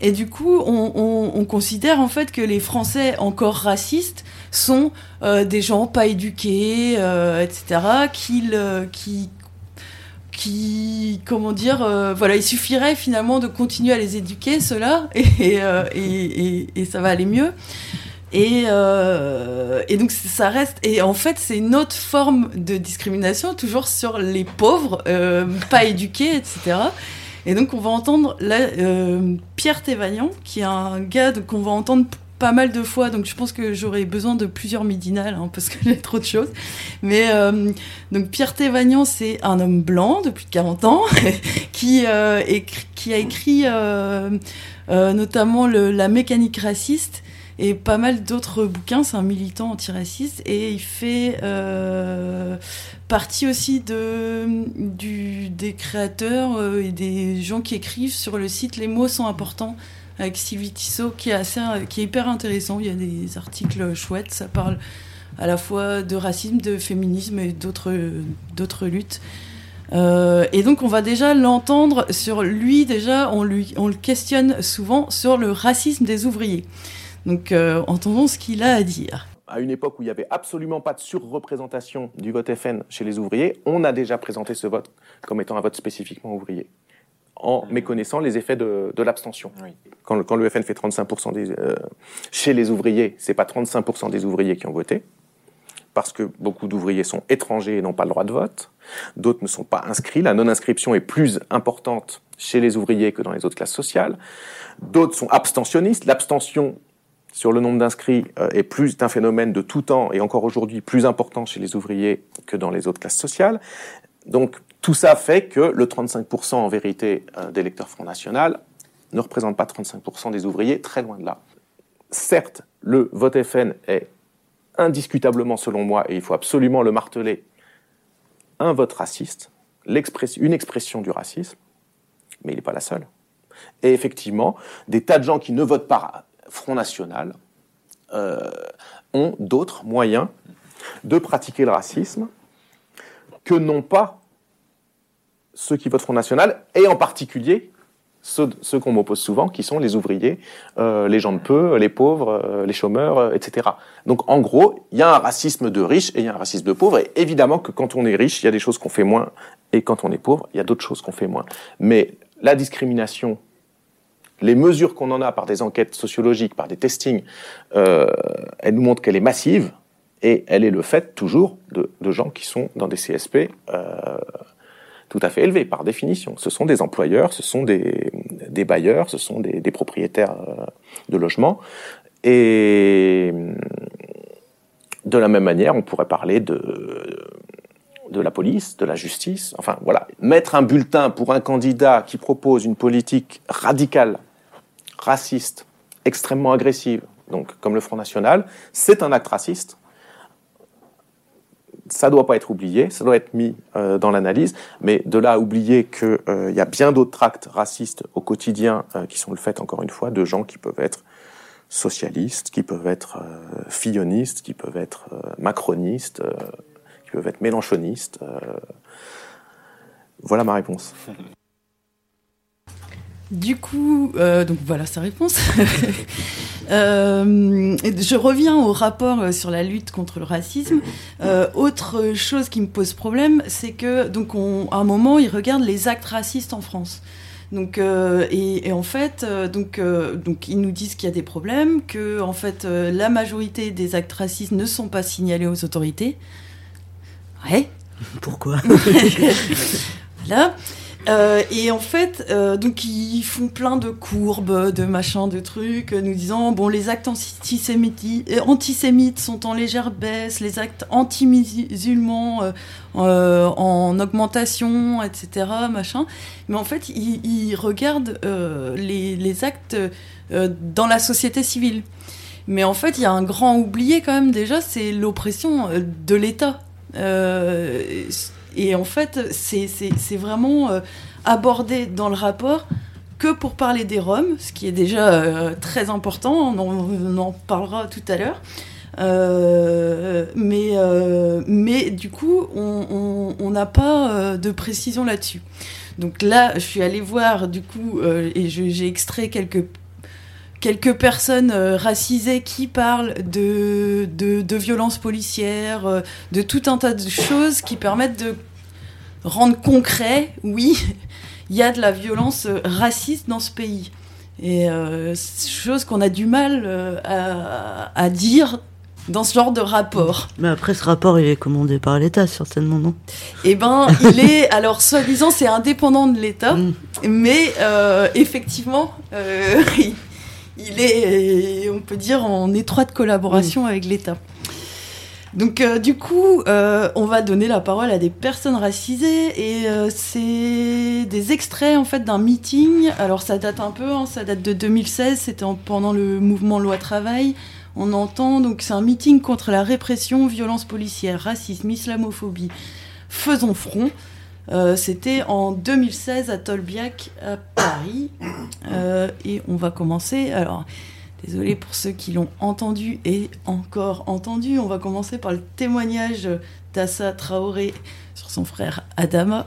S1: Et du coup, on, considère en fait que les Français encore racistes sont des gens pas éduqués, etc., qui, qui, comment dire, euh, voilà, il suffirait finalement de continuer à les éduquer, ceux-là, et, euh, et, et, ça va aller mieux. Et, euh, et, donc ça reste, et en fait c'est une autre forme de discrimination, toujours sur les pauvres, pas éduqués, etc. Et donc on va entendre là, Pierre Thévaillant, qui est un gars qu'on va entendre pas mal de fois, donc je pense que j'aurais besoin de plusieurs midinales, hein, parce y a trop de choses. Mais euh, donc Pierre Thévagnan, c'est un homme blanc de plus de 40 ans, qui, euh, qui a écrit euh, notamment La mécanique raciste et pas mal d'autres bouquins. C'est un militant antiraciste et il fait partie aussi de, des créateurs et des gens qui écrivent sur le site Les mots sont importants avec Sylvie Tissot, qui est, assez, qui est hyper intéressant. Il y a des articles chouettes, ça parle à la fois de racisme, de féminisme et d'autres luttes. Euh, et donc on va déjà l'entendre sur lui déjà, on, lui, on le questionne souvent sur le racisme des ouvriers. Donc euh, entendons ce qu'il a à dire.
S7: À une époque où il n'y avait absolument pas de surreprésentation du vote FN chez les ouvriers, on a déjà présenté ce vote comme étant un vote spécifiquement ouvrier, en méconnaissant les effets de, de l'abstention. Quand, le- quand le FN fait 35% des, euh, chez les ouvriers, c'est pas 35% des ouvriers qui ont voté, parce que beaucoup d'ouvriers sont étrangers et n'ont pas le droit de vote. D'autres ne sont pas inscrits. La non-inscription est plus importante chez les ouvriers que dans les autres classes sociales. D'autres sont abstentionnistes. L'abstention sur le nombre d'inscrits euh, est plus un phénomène de tout temps et encore aujourd'hui plus important chez les ouvriers que dans les autres classes sociales. Donc tout ça fait que le 35% en vérité euh, d'électeurs Front National ne représente pas 35% des ouvriers, très loin de là. Certes, le vote FN est indiscutablement, selon moi, et il faut absolument le marteler, un vote raciste, une expression du racisme, mais il n'est pas la seule. Et effectivement, des tas de gens qui ne votent pas Front National euh, ont d'autres moyens de pratiquer le racisme que n'ont pas ceux qui votent Front National, et en particulier ceux, qu'on m'oppose souvent, qui sont les ouvriers, euh, les gens de peu, les pauvres, euh, les chômeurs, euh, etc. Donc en gros, il y a un racisme de riches et il y a un racisme de pauvres, et évidemment que quand on est riche, il y a des choses qu'on fait moins, et quand on est pauvre, il y a d'autres choses qu'on fait moins. Mais la discrimination, les mesures qu'on en a par des enquêtes sociologiques, par des testings, elles nous montrent qu'elle est massive, et elle est le fait toujours de, de gens qui sont dans des CSP tout à fait élevés par définition. Ce sont des employeurs, ce sont des, bailleurs, ce sont des, propriétaires euh, de logements. Et de la même manière, on pourrait parler de, de la police, de la justice. Enfin voilà, mettre un bulletin pour un candidat qui propose une politique radicale, raciste, extrêmement agressive, donc comme le Front National, c'est un acte raciste ça doit pas être oublié, ça doit être mis euh, dans l'analyse, mais de là à oublier qu'il euh, y a bien d'autres actes racistes au quotidien euh, qui sont le fait, encore une fois, de gens qui peuvent être socialistes, qui peuvent être fillonistes, qui peuvent être macronistes, qui peuvent être mélanchonistes. Voilà ma réponse.
S1: Du coup, euh, donc voilà sa réponse. Euh, je reviens au rapport euh, sur la lutte contre le racisme. Euh, autre chose qui me pose problème, c'est que donc on, à un moment, ils regardent les actes racistes en France. Donc euh, et, et en fait, euh, donc euh, donc ils nous disent qu'il y a des problèmes, que en fait la majorité des actes racistes ne sont pas signalés aux autorités. Ouais.
S2: Pourquoi?
S1: Voilà. Euh, et en fait, euh, donc ils font plein de courbes, de machins, de trucs, euh, nous disant bon, les actes antisémites, sont en légère baisse, les actes anti-musulmans en augmentation, etc. Machin. Mais en fait, ils, regardent les, actes dans la société civile. Mais en fait, il y a un grand oublié quand même déjà, c'est l'oppression de l'État. Et en fait, c'est vraiment euh, abordé dans le rapport que pour parler des Roms, ce qui est déjà euh, très important, on en, parlera tout à l'heure. Euh, mais, mais du coup, on- n'a pas de précision là-dessus. Donc là, je suis allée voir, du coup, et j'ai extrait quelques quelques personnes euh, racisées qui parlent de, de, de violences policières, euh, de tout un tas de choses qui permettent de rendre concret, oui, il y a de la violence euh, raciste dans ce pays. Et euh, chose qu'on a du mal à, à dire dans ce genre de rapport.
S2: Mais après, ce rapport, il est commandé par l'État, certainement, non?
S1: Eh ben, il est, alors, soi-disant, c'est indépendant de l'État,
S2: Mm.
S1: mais effectivement, il- est, on peut dire, en étroite collaboration avec l'État. Donc, euh, du coup, euh, on va donner la parole à des personnes racisées et euh, c'est des extraits en fait d'un meeting. Alors, ça date un peu, hein, ça date de 2016, c'était en- pendant le mouvement Loi Travail. On entend donc c'est un meeting contre la répression, violence policière, racisme, islamophobie. Faisons front. Euh, C'était en 2016 à Tolbiac, à Paris. Euh, et on va commencer. Alors, Désolée pour ceux qui l'ont entendu et encore entendu. On va commencer par le témoignage d'Assa Traoré sur son frère Adama.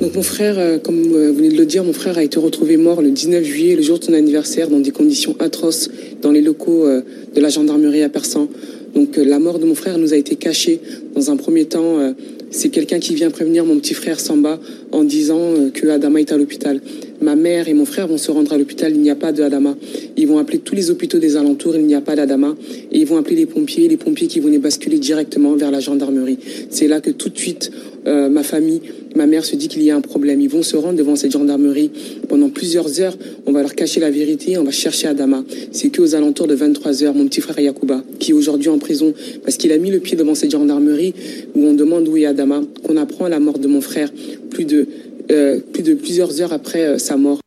S8: Donc mon frère, euh, comme vous venez de le dire, mon frère a été retrouvé mort le 19 juillet, le jour de son anniversaire, dans des conditions atroces dans les locaux de la gendarmerie à Persan. Donc la mort de mon frère nous a été cachée. Dans un premier temps, c'est quelqu'un qui vient prévenir mon petit frère Samba en disant que Adama est à l'hôpital. Ma mère et mon frère vont se rendre à l'hôpital, il n'y a pas de Adama. Ils vont appeler tous les hôpitaux des alentours, il n'y a pas d'Adama. Et ils vont appeler les pompiers, les pompiers qui vont les basculer directement vers la gendarmerie. C'est là que tout de suite, ma famille ma mère se dit qu'il y a un problème. Ils vont se rendre devant cette gendarmerie pendant plusieurs heures. On va leur cacher la vérité. On va chercher Adama. C'est qu'aux alentours de 23 heures, mon petit frère Yakuba, qui est aujourd'hui en prison parce qu'il a mis le pied devant cette gendarmerie où on demande où est Adama, qu'on apprend la mort de mon frère plus de, euh, plusieurs heures après euh, sa mort.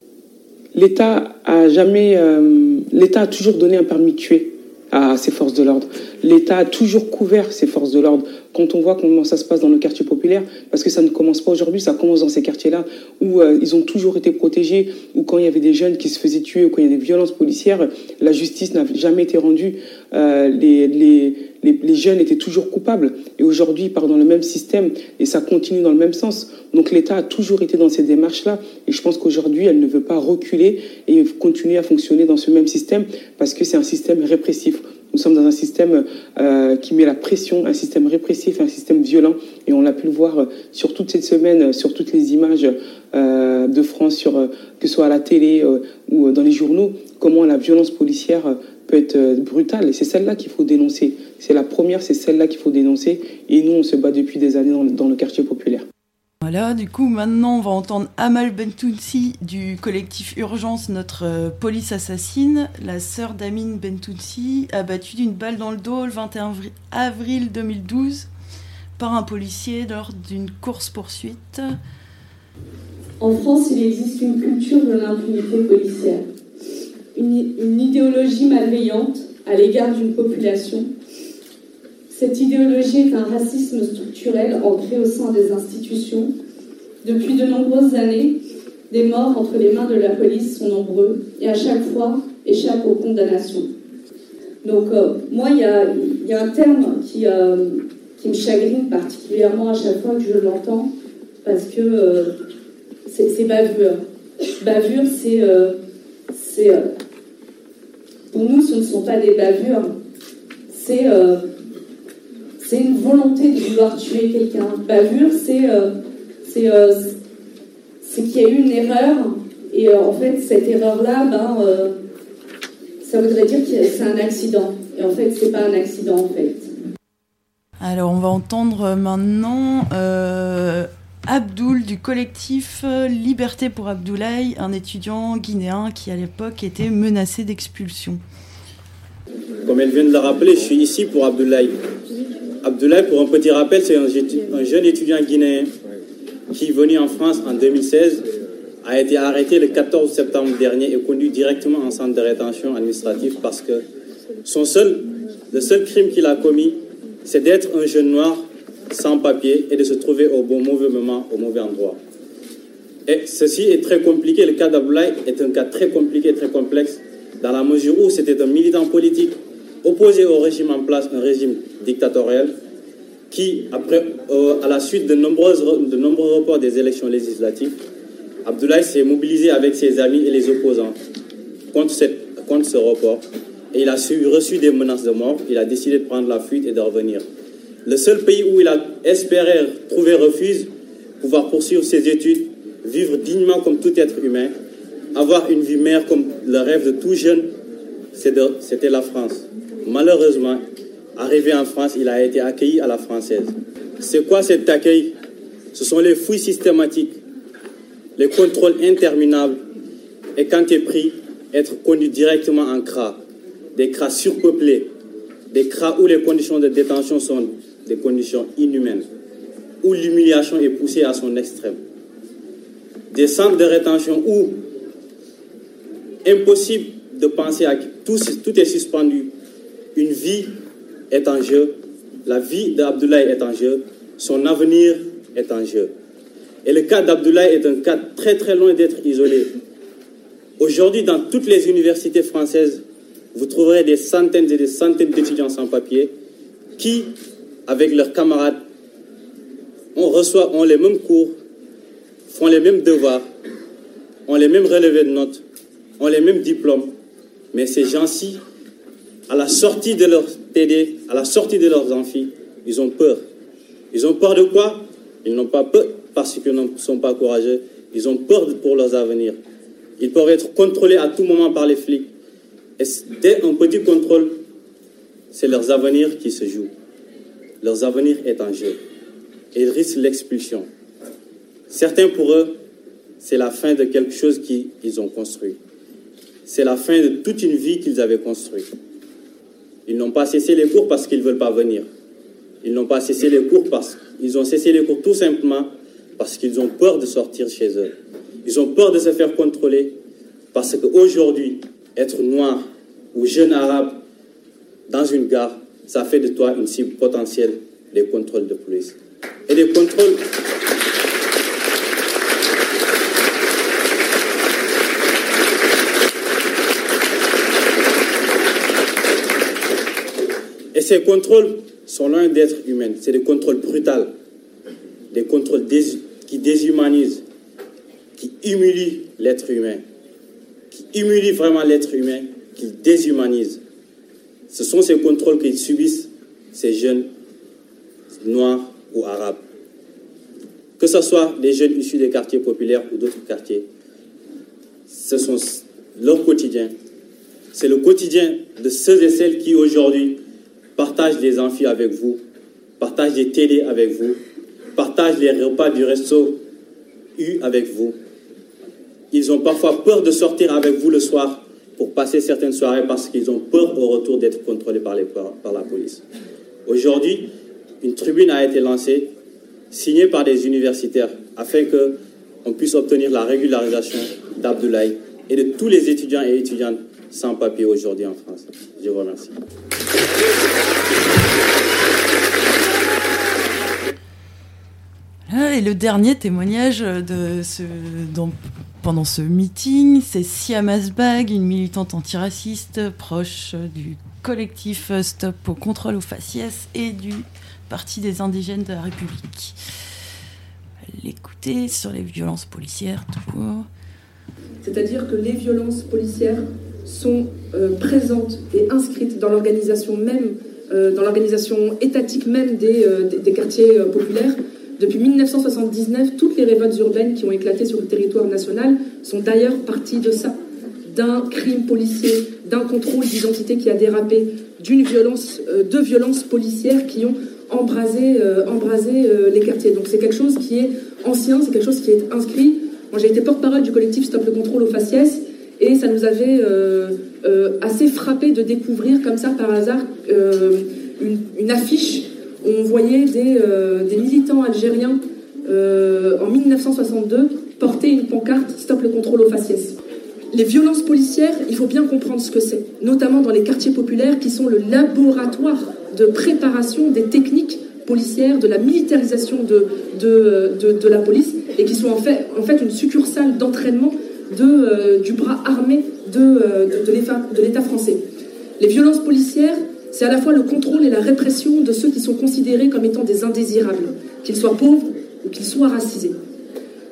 S8: L'État a jamais, euh, l'État a toujours donné un permis de tuer à ses forces de l'ordre. L'État a toujours couvert ses forces de l'ordre quand on voit comment ça se passe dans nos quartiers populaires, parce que ça ne commence pas aujourd'hui, ça commence dans ces quartiers-là où euh, ils ont toujours été protégés, où quand il y avait des jeunes qui se faisaient tuer, ou quand il y a des violences policières, la justice n'a jamais été rendue. Euh, les, jeunes étaient toujours coupables. Et aujourd'hui, ils partent dans le même système et ça continue dans le même sens. Donc l'État a toujours été dans ces démarches-là. Et je pense qu'aujourd'hui, elle ne veut pas reculer et continuer à fonctionner dans ce même système parce que c'est un système répressif. Nous sommes dans un système euh, qui met la pression, un système répressif, un système violent. Et on l'a pu le voir sur toute cette semaine, sur toutes les images euh, de France, que ce soit à la télé euh, ou dans les journaux, comment la violence policière peut être brutale. Et c'est celle-là qu'il faut dénoncer. C'est la première, c'est celle-là qu'il faut dénoncer. Et nous, on se bat depuis des années dans, dans le quartier populaire.
S1: Voilà, du coup, maintenant, on va entendre Amal Bentounsi du collectif Urgence, notre euh, police assassine. La sœur d'Amine Bentounsi, abattue d'une balle dans le dos le 21 avril 2012 par un policier lors d'une course-poursuite.
S9: En France, il existe une culture de l'impunité policière, une, idéologie malveillante à l'égard d'une population cette idéologie est un racisme structurel ancré au sein des institutions. Depuis de nombreuses années, des morts entre les mains de la police sont nombreux et à chaque fois échappent aux condamnations. Donc euh, moi, il y a, un terme qui, euh, qui, me chagrine particulièrement à chaque fois que je l'entends parce que euh, c'est bavure. Bavure, c'est... pour nous, ce ne sont pas des bavures, c'est c'est une volonté de vouloir tuer quelqu'un. Bavure, c'est euh, euh, qu'il y a eu une erreur, et euh, en fait, cette erreur-là, ben, ça voudrait dire que c'est un accident. Et en fait, c'est pas un accident, en fait.
S1: Alors, on va entendre maintenant Abdoul du collectif Liberté pour Abdoulaye, un étudiant guinéen qui, à l'époque, était menacé d'expulsion.
S10: Comme elle vient de le rappeler, je suis ici pour Abdoulaye. Abdoulaye, pour un petit rappel, c'est un, jeune étudiant guinéen qui, venu en France en 2016, a été arrêté le 14 septembre dernier et conduit directement en centre de rétention administrative parce que son seul, le seul crime qu'il a commis, c'est d'être un jeune noir sans papier et de se trouver au bon mauvais moment, au mauvais endroit. Et ceci est très compliqué. Le cas d'Abdoulaye est un cas très compliqué, très complexe, dans la mesure où c'était un militant politique opposé au régime en place, un régime dictatorial, qui, après, euh, à la suite de, nombreuses, de nombreux reports des élections législatives, Abdoulaye s'est mobilisé avec ses amis et les opposants contre, cette, contre ce report. Et il a reçu des menaces de mort. Il a décidé de prendre la fuite et de revenir. Le seul pays où il a espéré trouver refuge, pouvoir poursuivre ses études, vivre dignement comme tout être humain, avoir une vie meilleure comme le rêve de tout jeune, c'était la France. Malheureusement, arrivé en France, il a été accueilli à la française. C'est quoi cet accueil? Ce sont les fouilles systématiques, les contrôles interminables, et quand tu es pris, être conduit directement en CRA, des CRA surpeuplés, des CRA où les conditions de détention sont des conditions inhumaines, où l'humiliation est poussée à son extrême. Des centres de rétention où impossible de penser à tout, tout est suspendu, une vie est en jeu, la vie d'Abdoulaye est en jeu, son avenir est en jeu. Et le cas d'Abdoulaye est un cas très très loin d'être isolé. Aujourd'hui, dans toutes les universités françaises, vous trouverez des centaines et des centaines d'étudiants sans papier qui, avec leurs camarades, on reçoit, ont les mêmes cours, font les mêmes devoirs, ont les mêmes relevés de notes, ont les mêmes diplômes. Mais ces gens-ci, à la sortie de leur TD, à la sortie de leurs amphis, ils ont peur. Ils ont peur de quoi? Ils n'ont pas peur parce qu'ils ne sont pas courageux. Ils ont peur pour leurs avenirs. Ils peuvent être contrôlés à tout moment par les flics. Et dès un petit contrôle, c'est leurs avenirs qui se jouent. Leur avenir est en jeu. Et ils risquent l'expulsion. Certains pour eux, c'est la fin de quelque chose qu'ils ont construit. C'est la fin de toute une vie qu'ils avaient construite. Ils n'ont pas cessé les cours parce qu'ils ne veulent pas venir. Ils n'ont pas cessé les cours parce qu'ils ont cessé les cours tout simplement parce qu'ils ont peur de sortir chez eux. Ils ont peur de se faire contrôler parce qu'aujourd'hui, être noir ou jeune arabe dans une gare, ça fait de toi une cible potentielle des contrôles de police. Et des contrôles. Et ces contrôles sont loin d'être humains. C'est des contrôles brutaux, des contrôles qui déshumanisent, qui humilient l'être humain, qui humilient vraiment l'être humain, qui déshumanisent. Ce sont ces contrôles qu'ils subissent, ces jeunes noirs ou arabes. Que ce soit des jeunes issus des quartiers populaires ou d'autres quartiers, ce sont leur quotidien. C'est le quotidien de ceux et celles qui aujourd'hui partagent des amphis avec vous, partagent des télés avec vous, partagent les repas du resto U avec vous. Ils ont parfois peur de sortir avec vous le soir pour passer certaines soirées parce qu'ils ont peur au retour d'être contrôlés par, la police. Aujourd'hui, une tribune a été lancée, signée par des universitaires, afin qu'on puisse obtenir la régularisation d'Abdoulaye et de tous les étudiants et étudiantes sans papier aujourd'hui en France. Je vous remercie.
S1: Et le dernier témoignage de ce, pendant ce meeting, c'est Siam Asbag, une militante antiraciste proche du collectif Stop au contrôle aux faciès et du Parti des indigènes de la République. L'écouter sur les violences policières, toujours.
S11: C'est-à-dire que les violences policières sont euh, présentes et inscrites dans l'organisation même, euh, dans l'organisation étatique même des, euh, des, quartiers populaires. Depuis 1979, toutes les révoltes urbaines qui ont éclaté sur le territoire national sont d'ailleurs parties de ça, d'un crime policier, d'un contrôle d'identité qui a dérapé, d'une violence, de violences policières qui ont embrasé, embrasé les quartiers. Donc c'est quelque chose qui est ancien, c'est quelque chose qui est inscrit. Moi j'ai été porte-parole du collectif Stop le contrôle aux faciès et ça nous avait euh, euh, assez frappé de découvrir comme ça par hasard euh, une, affiche on voyait des, des militants algériens en 1962 porter une pancarte Stop le contrôle aux faciès. Les violences policières, il faut bien comprendre ce que c'est, notamment dans les quartiers populaires qui sont le laboratoire de préparation des techniques policières, de la militarisation de, de, de, la police, et qui sont en fait, en fait une succursale d'entraînement de, euh, du bras armé de, euh, de l'État français. Les violences policières, c'est à la fois le contrôle et la répression de ceux qui sont considérés comme étant des indésirables, qu'ils soient pauvres ou qu'ils soient racisés.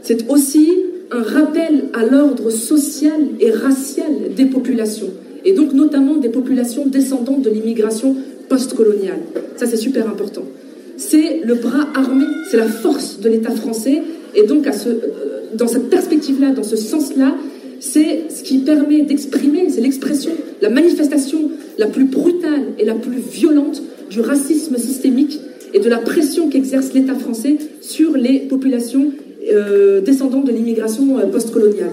S11: C'est aussi un rappel à l'ordre social et racial des populations, et donc notamment des populations descendantes de l'immigration postcoloniale. Ça, c'est super important. C'est le bras armé, c'est la force de l'État français, et donc à ce, dans cette perspective-là, dans ce sens-là, c'est ce qui permet d'exprimer, c'est l'expression, la manifestation la plus brutale et la plus violente du racisme systémique et de la pression qu'exerce l'État français sur les populations euh, descendantes de l'immigration euh, postcoloniale.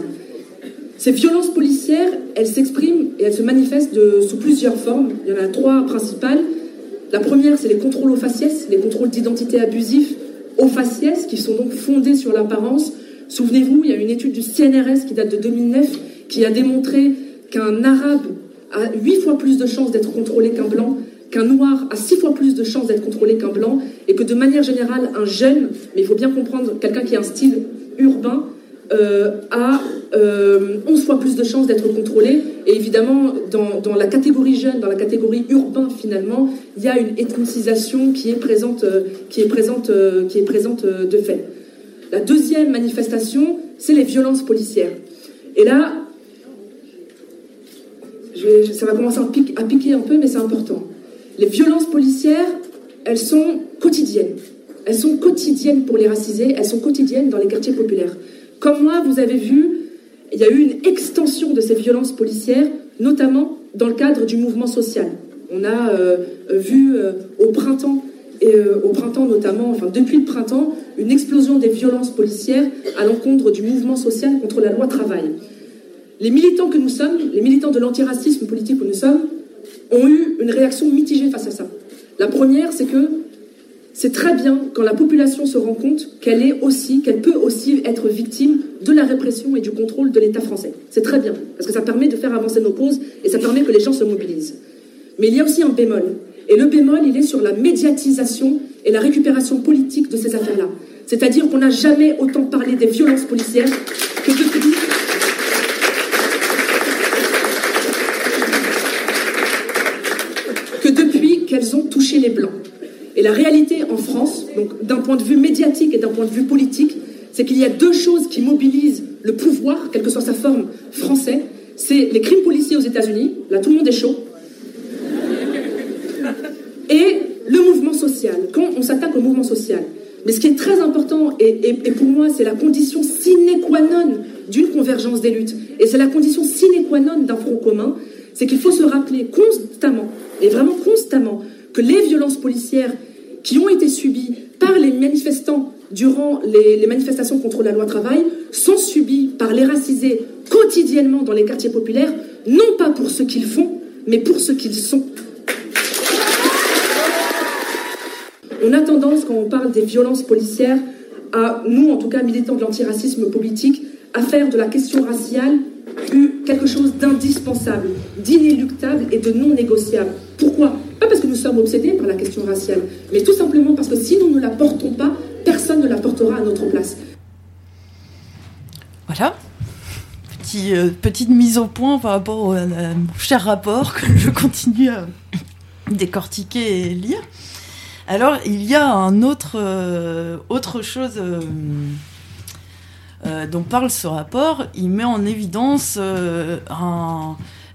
S11: Ces violences policières, elles s'expriment et elles se manifestent sous plusieurs formes. Il y en a trois principales. La première, c'est les contrôles aux faciès, les contrôles d'identité abusifs aux faciès, qui sont donc fondés sur l'apparence, Souvenez-vous, il y a une étude du CNRS qui date de 2009 qui a démontré qu'un arabe a 8 fois plus de chances d'être contrôlé qu'un blanc, qu'un noir a 6 fois plus de chances d'être contrôlé qu'un blanc, et que de manière générale, un jeune, mais il faut bien comprendre, quelqu'un qui a un style urbain, euh, a euh, 11 fois plus de chances d'être contrôlés. Et évidemment, dans, la catégorie jeune, dans la catégorie urbain, finalement, il y a une ethnicisation qui est présente, euh, qui est présente, euh, qui est présente de fait. La deuxième manifestation, c'est les violences policières. Et là, ça va commencer à, piquer, à piquer un peu, mais c'est important. Les violences policières, elles sont quotidiennes. Elles sont quotidiennes pour les racisés, elles sont quotidiennes dans les quartiers populaires. Comme moi, vous avez vu, il y a eu une extension de ces violences policières, notamment dans le cadre du mouvement social. On a euh, vu euh, au printemps, et euh, au printemps notamment, enfin depuis le printemps, une explosion des violences policières à l'encontre du mouvement social contre la loi travail. Les militants que nous sommes, les militants de l'antiracisme politique que nous sommes, ont eu une réaction mitigée face à ça. La première, c'est que c'est très bien quand la population se rend compte qu'elle est aussi, qu'elle peut aussi être victime de la répression et du contrôle de l'État français. C'est très bien, parce que ça permet de faire avancer nos causes et ça permet que les gens se mobilisent. Mais il y a aussi un bémol. Et le bémol, il est sur la médiatisation et la récupération politique de ces affaires-là. C'est-à-dire qu'on n'a jamais autant parlé des violences policières que depuis que depuis qu'elles ont touché les Blancs. Et la réalité en France, d'un point de vue médiatique et d'un point de vue politique, c'est qu'il y a deux choses qui mobilisent le pouvoir, quelle que soit sa forme français. C'est les crimes policiers aux États-Unis, là tout le monde est chaud, et le mouvement social, quand on s'attaque au mouvement social. Mais ce qui est très important, et, pour moi, c'est la condition sine qua non d'une convergence des luttes, et c'est la condition sine qua non d'un front commun, c'est qu'il faut se rappeler constamment, et vraiment constamment, que les violences policières qui ont été subies par les manifestants durant les, les, manifestations contre la loi travail sont subies par les racisés quotidiennement dans les quartiers populaires, non pas pour ce qu'ils font, mais pour ce qu'ils sont. On a tendance, quand on parle des violences policières, à nous, en tout cas militants de l'antiracisme politique, à faire de la question raciale quelque chose d'indispensable, d'inéluctable et de non négociable. Pourquoi? Pas parce que nous sommes obsédés par la question raciale, mais tout simplement parce que si nous ne la portons pas, personne ne la portera à notre place.
S1: Voilà. Petit, euh, petite mise au point par rapport au euh, cher rapport que je continue à décortiquer et lire. Alors, il y a un autre, euh, chose euh, euh, dont parle ce rapport. Il met en évidence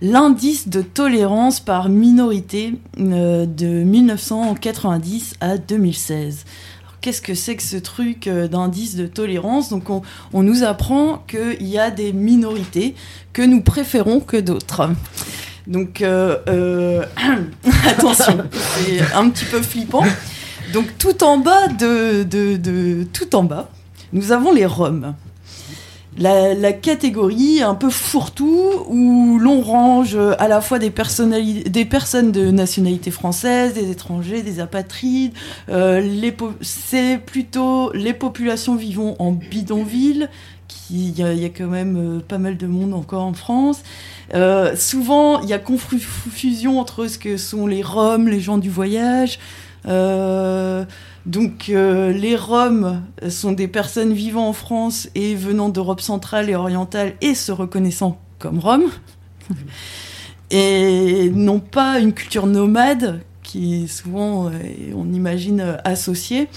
S1: l'indice de tolérance par minorité de 1990 à 2016. Qu'est-ce que c'est que ce truc d'indice de tolérance? Donc, on, on nous apprend qu'il y a des minorités que nous préférons que d'autres. Donc, euh, euh, attention, c'est un petit peu flippant. Donc, tout en bas de, tout en bas, nous avons les Roms. La, catégorie un peu fourre-tout où l'on range à la fois des, des personnes de nationalité française, des étrangers, des apatrides. Euh, c'est plutôt les populations vivant en bidonville. Il y, y, a quand même euh, pas mal de monde encore en France. Euh, souvent, il y a confusion entre ce que sont les Roms, les gens du voyage. Euh, donc, euh, les Roms sont des personnes vivant en France et venant d'Europe centrale et orientale et se reconnaissant comme Roms. et n'ont pas une culture nomade qui est souvent, on imagine, associée.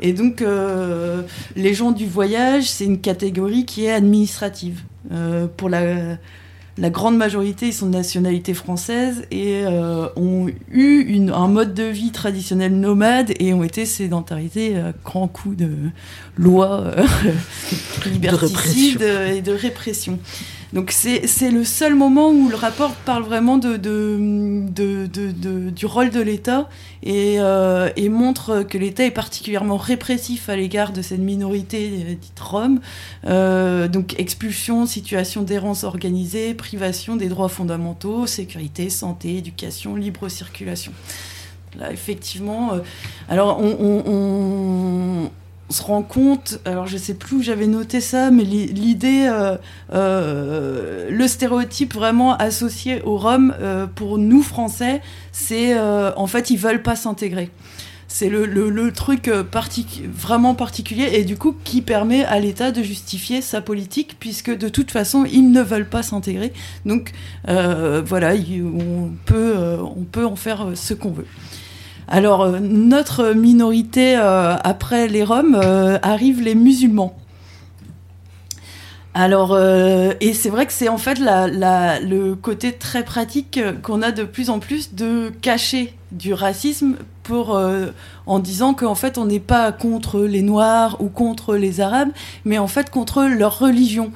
S1: Et donc, euh, les gens du voyage, c'est une catégorie qui est administrative. Euh, pour la, la, grande majorité, ils sont de nationalité française et euh, ont eu une, un mode de vie traditionnel nomade et ont été sédentarisés à grands coups de loi liberticide et de répression. Donc c'est le seul moment où le rapport parle vraiment de, de, de, du rôle de l'État et, euh, et, montre que l'État est particulièrement répressif à l'égard de cette minorité dite Rome. Euh, donc expulsion, situation d'errance organisée, privation des droits fondamentaux, sécurité, santé, éducation, libre circulation. Là, effectivement, euh, alors on on se rend compte, alors je sais plus où j'avais noté ça, mais l'idée, euh, euh, le stéréotype vraiment associé aux Roms, euh, pour nous Français, c'est en fait ils veulent pas s'intégrer. c'est le, truc vraiment particulier et du coup qui permet à l'État de justifier sa politique puisque de toute façon ils ne veulent pas s'intégrer. Donc voilà, on peut, on peut en faire ce qu'on veut. Alors euh, notre minorité euh, après les Roms arrivent les musulmans. Alors, euh, et c'est vrai que c'est en fait la, la, le côté très pratique qu'on a de plus en plus de cacher du racisme pour, euh, en disant qu'en fait on n'est pas contre les Noirs ou contre les Arabes, mais en fait contre leur religion,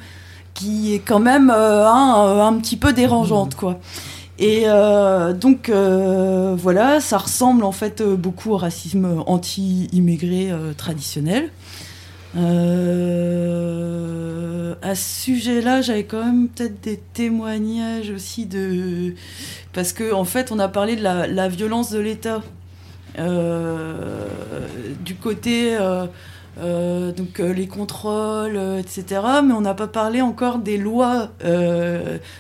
S1: qui est quand même euh, un, un, petit peu dérangeante, quoi. Et euh, donc voilà, ça ressemble en fait beaucoup au racisme anti-immigré traditionnel. Euh, à ce sujet-là, j'avais quand même peut-être des témoignages aussi de. Parce qu'en en fait, on a parlé de la, violence de l'État. Euh, du côté. Euh, donc euh, les contrôles, euh, etc. Mais on n'a pas parlé encore des lois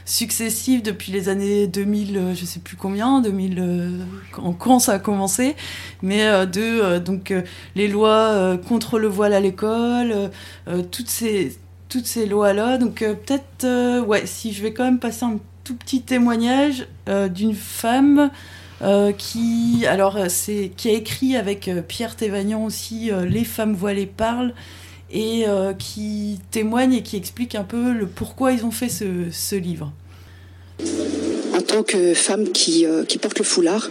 S1: successives depuis les années 2000, je sais plus combien, 2000 quand ça a commencé, mais de donc les lois contre le voile à l'école, toutes ces toutes ces lois là. Donc peut-être ouais, si je vais quand même passer un tout petit témoignage d'une femme. Euh, qui, alors, c'est, qui a écrit avec euh, Pierre Thévagnan aussi euh, Les femmes voilées parlent et euh, qui témoigne et qui explique un peu le pourquoi ils ont fait ce, ce livre.
S12: En tant que femme qui, euh, qui porte le foulard,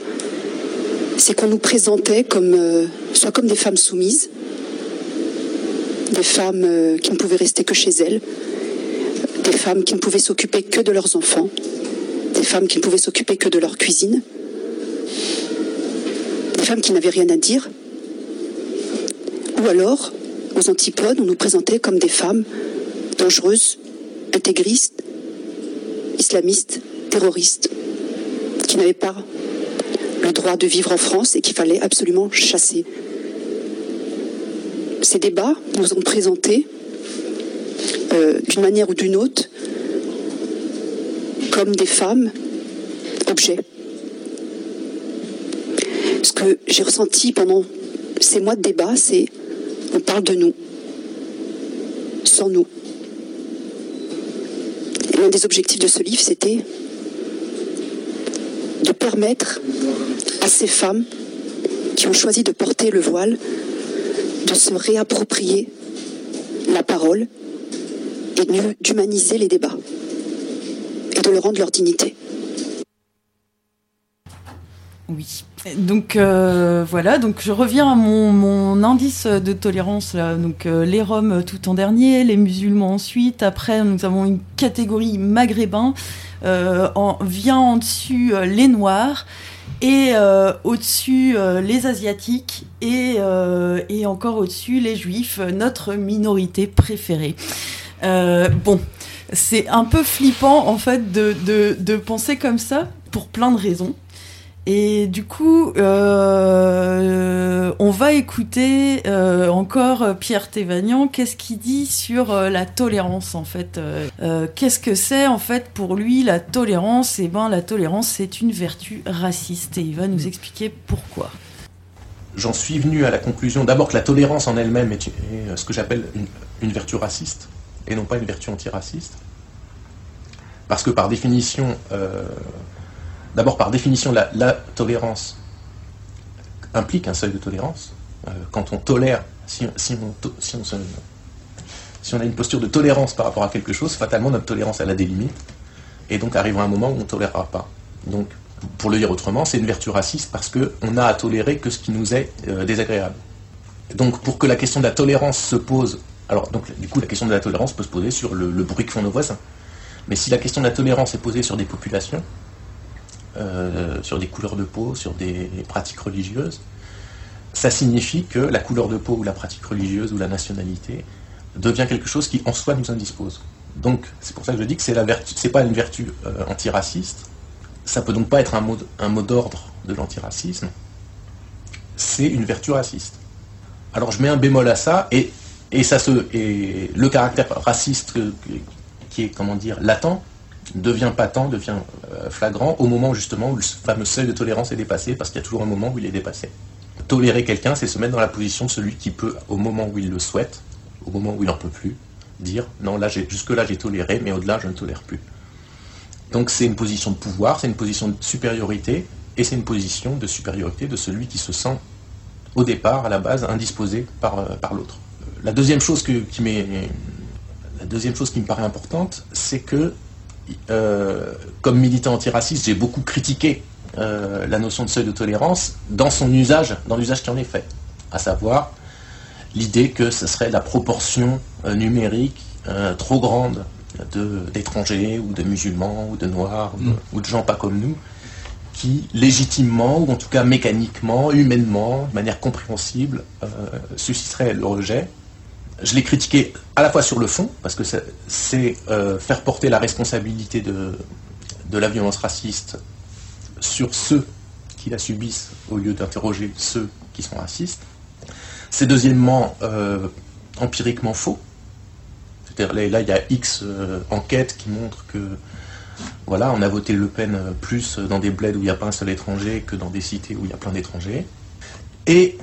S12: c'est qu'on nous présentait comme, euh, soit comme des femmes soumises, des femmes qui ne pouvaient rester que chez elles, des femmes qui ne pouvaient s'occuper que de leurs enfants, des femmes qui ne pouvaient s'occuper que de leur cuisine des femmes qui n'avaient rien à dire, ou alors, aux antipodes, on nous présentait comme des femmes dangereuses, intégristes, islamistes, terroristes, qui n'avaient pas le droit de vivre en France et qu'il fallait absolument chasser. Ces débats nous ont présenté, euh, d'une manière ou d'une autre, comme des femmes objets ce que j'ai ressenti pendant ces mois de débat, c'est on parle de nous, sans nous. L'un des objectifs de ce livre, c'était de permettre à ces femmes qui ont choisi de porter le voile de se réapproprier la parole et d'humaniser les débats et de leur rendre leur dignité.
S1: Oui. Donc euh, voilà, donc je reviens à mon, mon indice de tolérance là. Donc euh, les Roms tout en dernier, les musulmans ensuite. Après nous avons une catégorie maghrébin. Euh, en, vient en dessus euh, les Noirs et euh, au-dessus euh, les Asiatiques et, et encore au-dessus les Juifs, notre minorité préférée. bon, c'est un peu flippant en fait de, de, de penser comme ça pour plein de raisons. Et du coup, euh, on va écouter euh, encore Pierre Thévagnan. Qu'est-ce qu'il dit sur euh, la tolérance en fait Qu'est-ce que c'est en fait pour lui la tolérance? Eh ben, la tolérance c'est une vertu raciste et il va nous expliquer pourquoi.
S7: J'en suis venu à la conclusion d'abord que la tolérance en elle-même est, ce que j'appelle une, vertu raciste et non pas une vertu antiraciste. Parce que par définition, D'abord, par définition, la, tolérance implique un seuil de tolérance. Euh, quand on tolère, si, on, a une posture de tolérance par rapport à quelque chose, fatalement notre tolérance elle a des limites. Et donc arrivera un moment où on ne tolérera pas. Donc, pour le dire autrement, c'est une vertu raciste parce qu'on n'a à tolérer que ce qui nous est euh, désagréable. Donc, pour que la question de la tolérance se pose, alors donc du coup la question de la tolérance peut se poser sur le, le bruit que font nos voisins. Mais si la question de la tolérance est posée sur des populations, euh, sur des couleurs de peau, sur des pratiques religieuses, ça signifie que la couleur de peau ou la pratique religieuse ou la nationalité devient quelque chose qui en soi nous indispose. Donc c'est pour ça que je dis que c'est la vertu, c'est pas une vertu euh, antiraciste. Ça peut donc pas être un mot, d'ordre de l'antiracisme. C'est une vertu raciste. Alors je mets un bémol à ça et, et le caractère raciste qui est comment dire latent devient patent, devient euh, flagrant au moment justement où le fameux seuil de tolérance est dépassé, parce qu'il y a toujours un moment où il est dépassé. tolérer quelqu'un, c'est se mettre dans la position de celui qui peut, au moment où il le souhaite, au moment où il n'en peut plus, dire non, là, jusque-là, j'ai toléré, mais au-delà, je ne tolère plus. Donc c'est une position de pouvoir, c'est une position de supériorité, et c'est une position de supériorité de celui qui se sent, au départ, à la base, indisposé par, euh, par l'autre. La chose qui la deuxième chose qui me paraît importante, c'est que, euh, comme militant antiraciste, j'ai beaucoup critiqué euh, la notion de seuil de tolérance dans son usage, dans l'usage qui en est fait, à savoir l'idée que ce serait la proportion euh, numérique trop grande d'étrangers ou de musulmans ou de noirs mm. ou, de, gens pas comme nous qui légitimement ou en tout cas mécaniquement, humainement, de manière compréhensible, susciterait le rejet je l'ai critiqué à la fois sur le fond, parce que c'est euh, faire porter la responsabilité de, de, la violence raciste sur ceux qui la subissent au lieu d'interroger ceux qui sont racistes. C'est deuxièmement euh, empiriquement faux. C'est-à-dire là, il y a X euh, enquêtes qui montrent que voilà, on a voté Le Pen plus dans des bleds où il n'y a pas un seul étranger que dans des cités où il y a plein d'étrangers. Et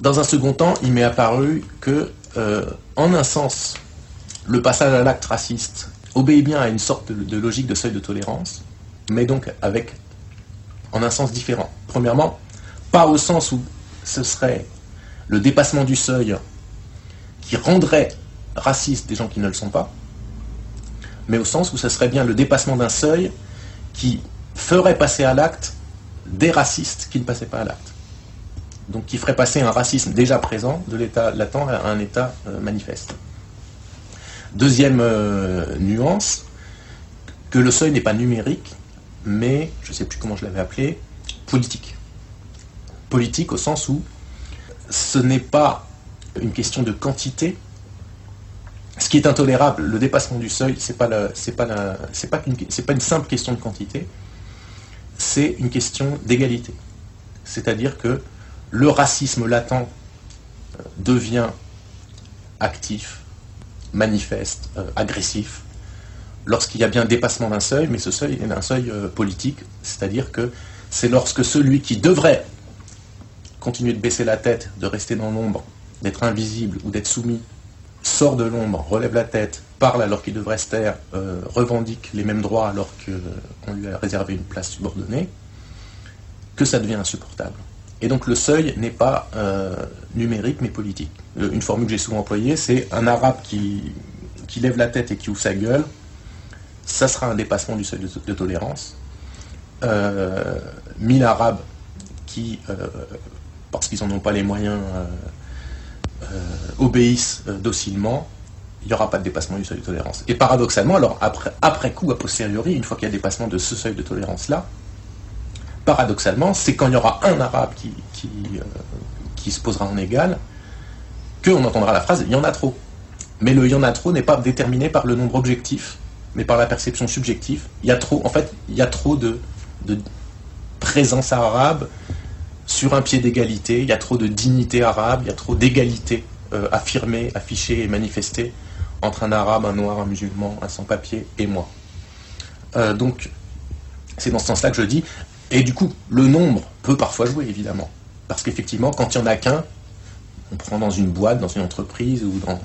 S7: dans un second temps, il m'est apparu que euh, en un sens, le passage à l'acte raciste obéit bien à une sorte de, logique de seuil de tolérance, mais donc avec, en un sens différent. Premièrement, pas au sens où ce serait le dépassement du seuil qui rendrait racistes des gens qui ne le sont pas, mais au sens où ce serait bien le dépassement d'un seuil qui ferait passer à l'acte des racistes qui ne passaient pas à l'acte donc qui ferait passer un racisme déjà présent de l'état latent à un état euh, manifeste. Deuxième euh, nuance, que le seuil n'est pas numérique, mais, je ne sais plus comment je l'avais appelé, politique. Politique au sens où ce n'est pas une question de quantité. Ce qui est intolérable, le dépassement du seuil, ce n'est pas, une simple question de quantité, c'est une question d'égalité. C'est-à-dire que le racisme latent euh, devient actif, manifeste, euh, agressif, lorsqu'il y a bien dépassement d'un seuil, mais ce seuil est un seuil euh, politique, c'est-à-dire que c'est lorsque celui qui devrait continuer de baisser la tête, de rester dans l'ombre, d'être invisible ou d'être soumis, sort de l'ombre, relève la tête, parle alors qu'il devrait se taire, revendique les mêmes droits alors qu'on lui a réservé une place subordonnée, que ça devient insupportable. Et donc le seuil n'est pas euh, numérique mais politique. Euh, une formule que j'ai souvent employée, c'est un arabe qui, lève la tête et qui ouvre sa gueule, ça sera un dépassement du seuil de, tolérance. Euh, mille arabes qui, parce qu'ils n'en ont pas les moyens, obéissent docilement, il n'y aura pas de dépassement du seuil de tolérance. Et paradoxalement, alors après, après coup, a posteriori, une fois qu'il y a dépassement de ce seuil de tolérance-là, paradoxalement, c'est quand il y aura un arabe qui, euh, se posera en égal, qu'on entendra la phrase il y en a trop. Mais le il y en a trop n'est pas déterminé par le nombre objectif, mais par la perception subjective. Il y a trop, en fait, il y a trop de, présence arabe sur un pied d'égalité, il y a trop de dignité arabe, il y a trop d'égalité euh, affirmée, affichée et manifestée entre un arabe, un noir, un musulman, un sans-papier et moi. Euh, donc, c'est dans ce sens-là que je dis, et du coup, le nombre peut parfois jouer, évidemment. Parce qu'effectivement, quand il n'y en a qu'un, on prend dans une boîte, dans une entreprise, ou dans...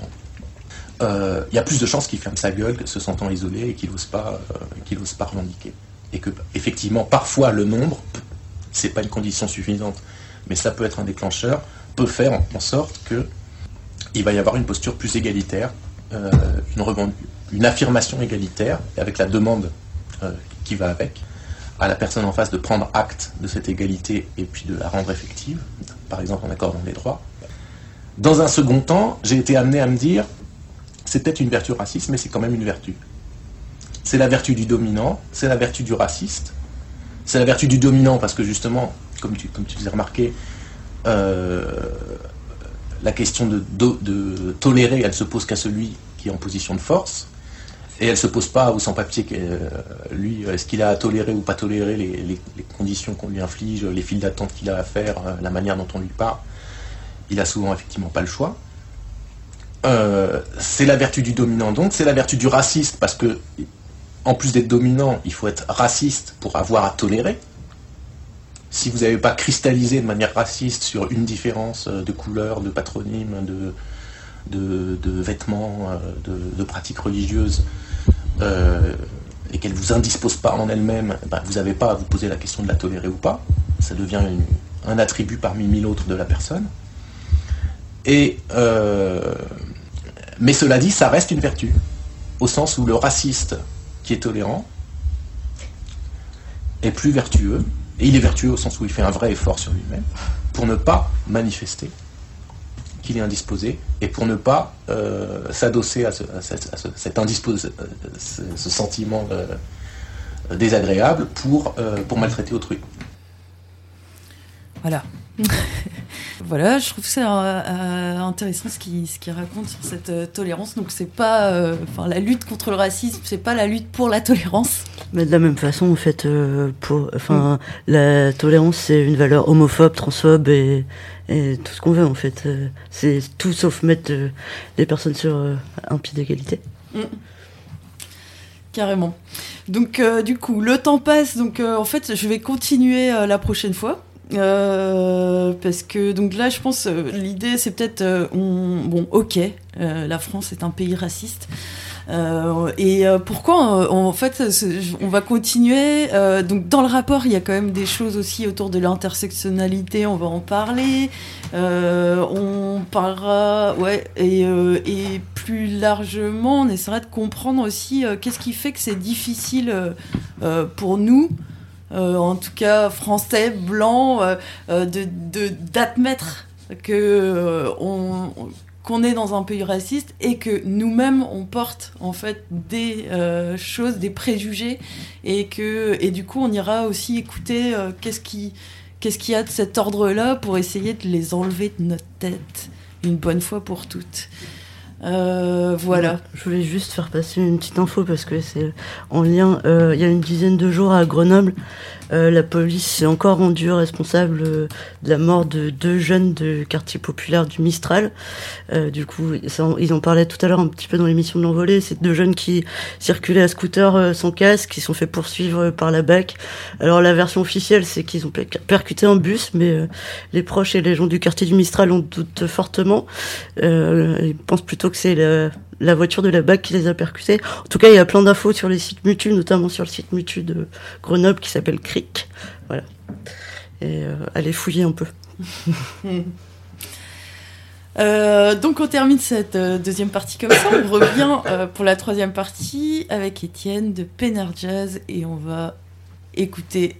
S7: Euh, il y a plus de chances qu'il ferme sa gueule, se sentant isolé et qu'il n'ose pas, euh, pas revendiquer. Et que, effectivement, parfois, le nombre, c'est pas une condition suffisante, mais ça peut être un déclencheur, peut faire en, sorte que il va y avoir une posture plus égalitaire, euh, une, une affirmation égalitaire, avec la demande qui va avec, à la personne en face de prendre acte de cette égalité et puis de la rendre effective, par exemple en accordant des droits. Dans un second temps, j'ai été amené à me dire, c'est peut-être une vertu raciste, mais c'est quand même une vertu. C'est la vertu du dominant, c'est la vertu du raciste, c'est la vertu du dominant parce que justement, comme tu, comme tu faisais remarquer, euh, la question de, tolérer, elle se pose qu'à celui qui est en position de force. Et elle ne se pose pas au sans-papier, euh, lui, est-ce qu'il a à tolérer ou pas tolérer les, conditions qu'on lui inflige, les files d'attente qu'il a à faire, euh, la manière dont on lui parle. Il a souvent effectivement pas le choix. Euh, c'est la vertu du dominant donc, c'est la vertu du raciste, parce que en plus d'être dominant, il faut être raciste pour avoir à tolérer. si vous n'avez pas cristallisé de manière raciste sur une différence de couleur, de patronyme, de, de, vêtements, de, pratiques religieuses, et qu'elle ne vous indispose pas en elle-même, ben, vous n'avez pas à vous poser la question de la tolérer ou pas. Ça devient un attribut parmi mille autres de la personne. Et, mais cela dit, ça reste une vertu, au sens où le raciste qui est tolérant est plus vertueux, et il est vertueux au sens où il fait un vrai effort sur lui-même, pour ne pas manifester qu'il est indisposé, et pour ne pas euh, s'adosser à, ce, cet indisposé, euh, ce, sentiment euh, désagréable pour, pour maltraiter autrui.
S1: Voilà. voilà, je trouve que c'est intéressant ce qu'il ce raconte sur cette tolérance. Donc c'est pas, enfin la lutte contre le racisme, c'est pas la lutte pour la tolérance.
S2: Mais de la même façon, en fait, pour, enfin, mm. la tolérance c'est une valeur homophobe, transphobe et, et tout ce qu'on veut en fait. Euh, c'est tout sauf mettre euh, les personnes sur euh, un pied d'égalité. Mm.
S1: Carrément. Donc du coup, le temps passe, donc en fait, je vais continuer la prochaine fois. Parce que donc là, je pense l'idée c'est peut-être bon, ok, la France est un pays raciste. Euh, et euh, pourquoi euh, en fait on va continuer donc dans le rapport il y a quand même des choses aussi autour de l'intersectionnalité on va en parler on parlera ouais et, et, plus largement on essaiera de comprendre aussi qu'est-ce qui fait que c'est difficile pour nous en tout cas français blancs de d'admettre que on, qu'on est dans un pays raciste et que nous-mêmes on porte en fait des euh, choses, des préjugés et que et du coup on ira aussi écouter euh, qu'est-ce qui qu'est-ce qu'il y a de cet ordre-là pour essayer de les enlever de notre tête une bonne fois pour toutes. Euh, voilà.
S2: Je voulais juste faire passer une petite info parce que c'est en lien. il y a une dizaine de jours à Grenoble, euh, la police s'est encore rendue responsable euh, de la mort de deux jeunes de quartier populaire du Mistral. Euh, du coup, ils en parlaient tout à l'heure un petit peu dans l'émission de l'envolée. C'est deux jeunes qui circulaient à scooter sans casque, qui sont fait poursuivre par la BAC. Alors la version officielle, c'est qu'ils ont percuté un bus, mais les proches et les gens du quartier du Mistral en doutent fortement. ils pensent plutôt que c'est la la voiture de la BAC qui les a percutés. En tout cas, il y a plein d'infos sur les sites mutus, notamment sur le site mutu de Grenoble qui s'appelle CRIC. Voilà. Et euh, allez fouiller un peu.
S1: Euh, donc on termine cette euh, deuxième partie comme ça. On revient pour la troisième partie avec Étienne de Penner Jazz et on va écouter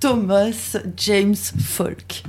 S1: Thomas James Folk.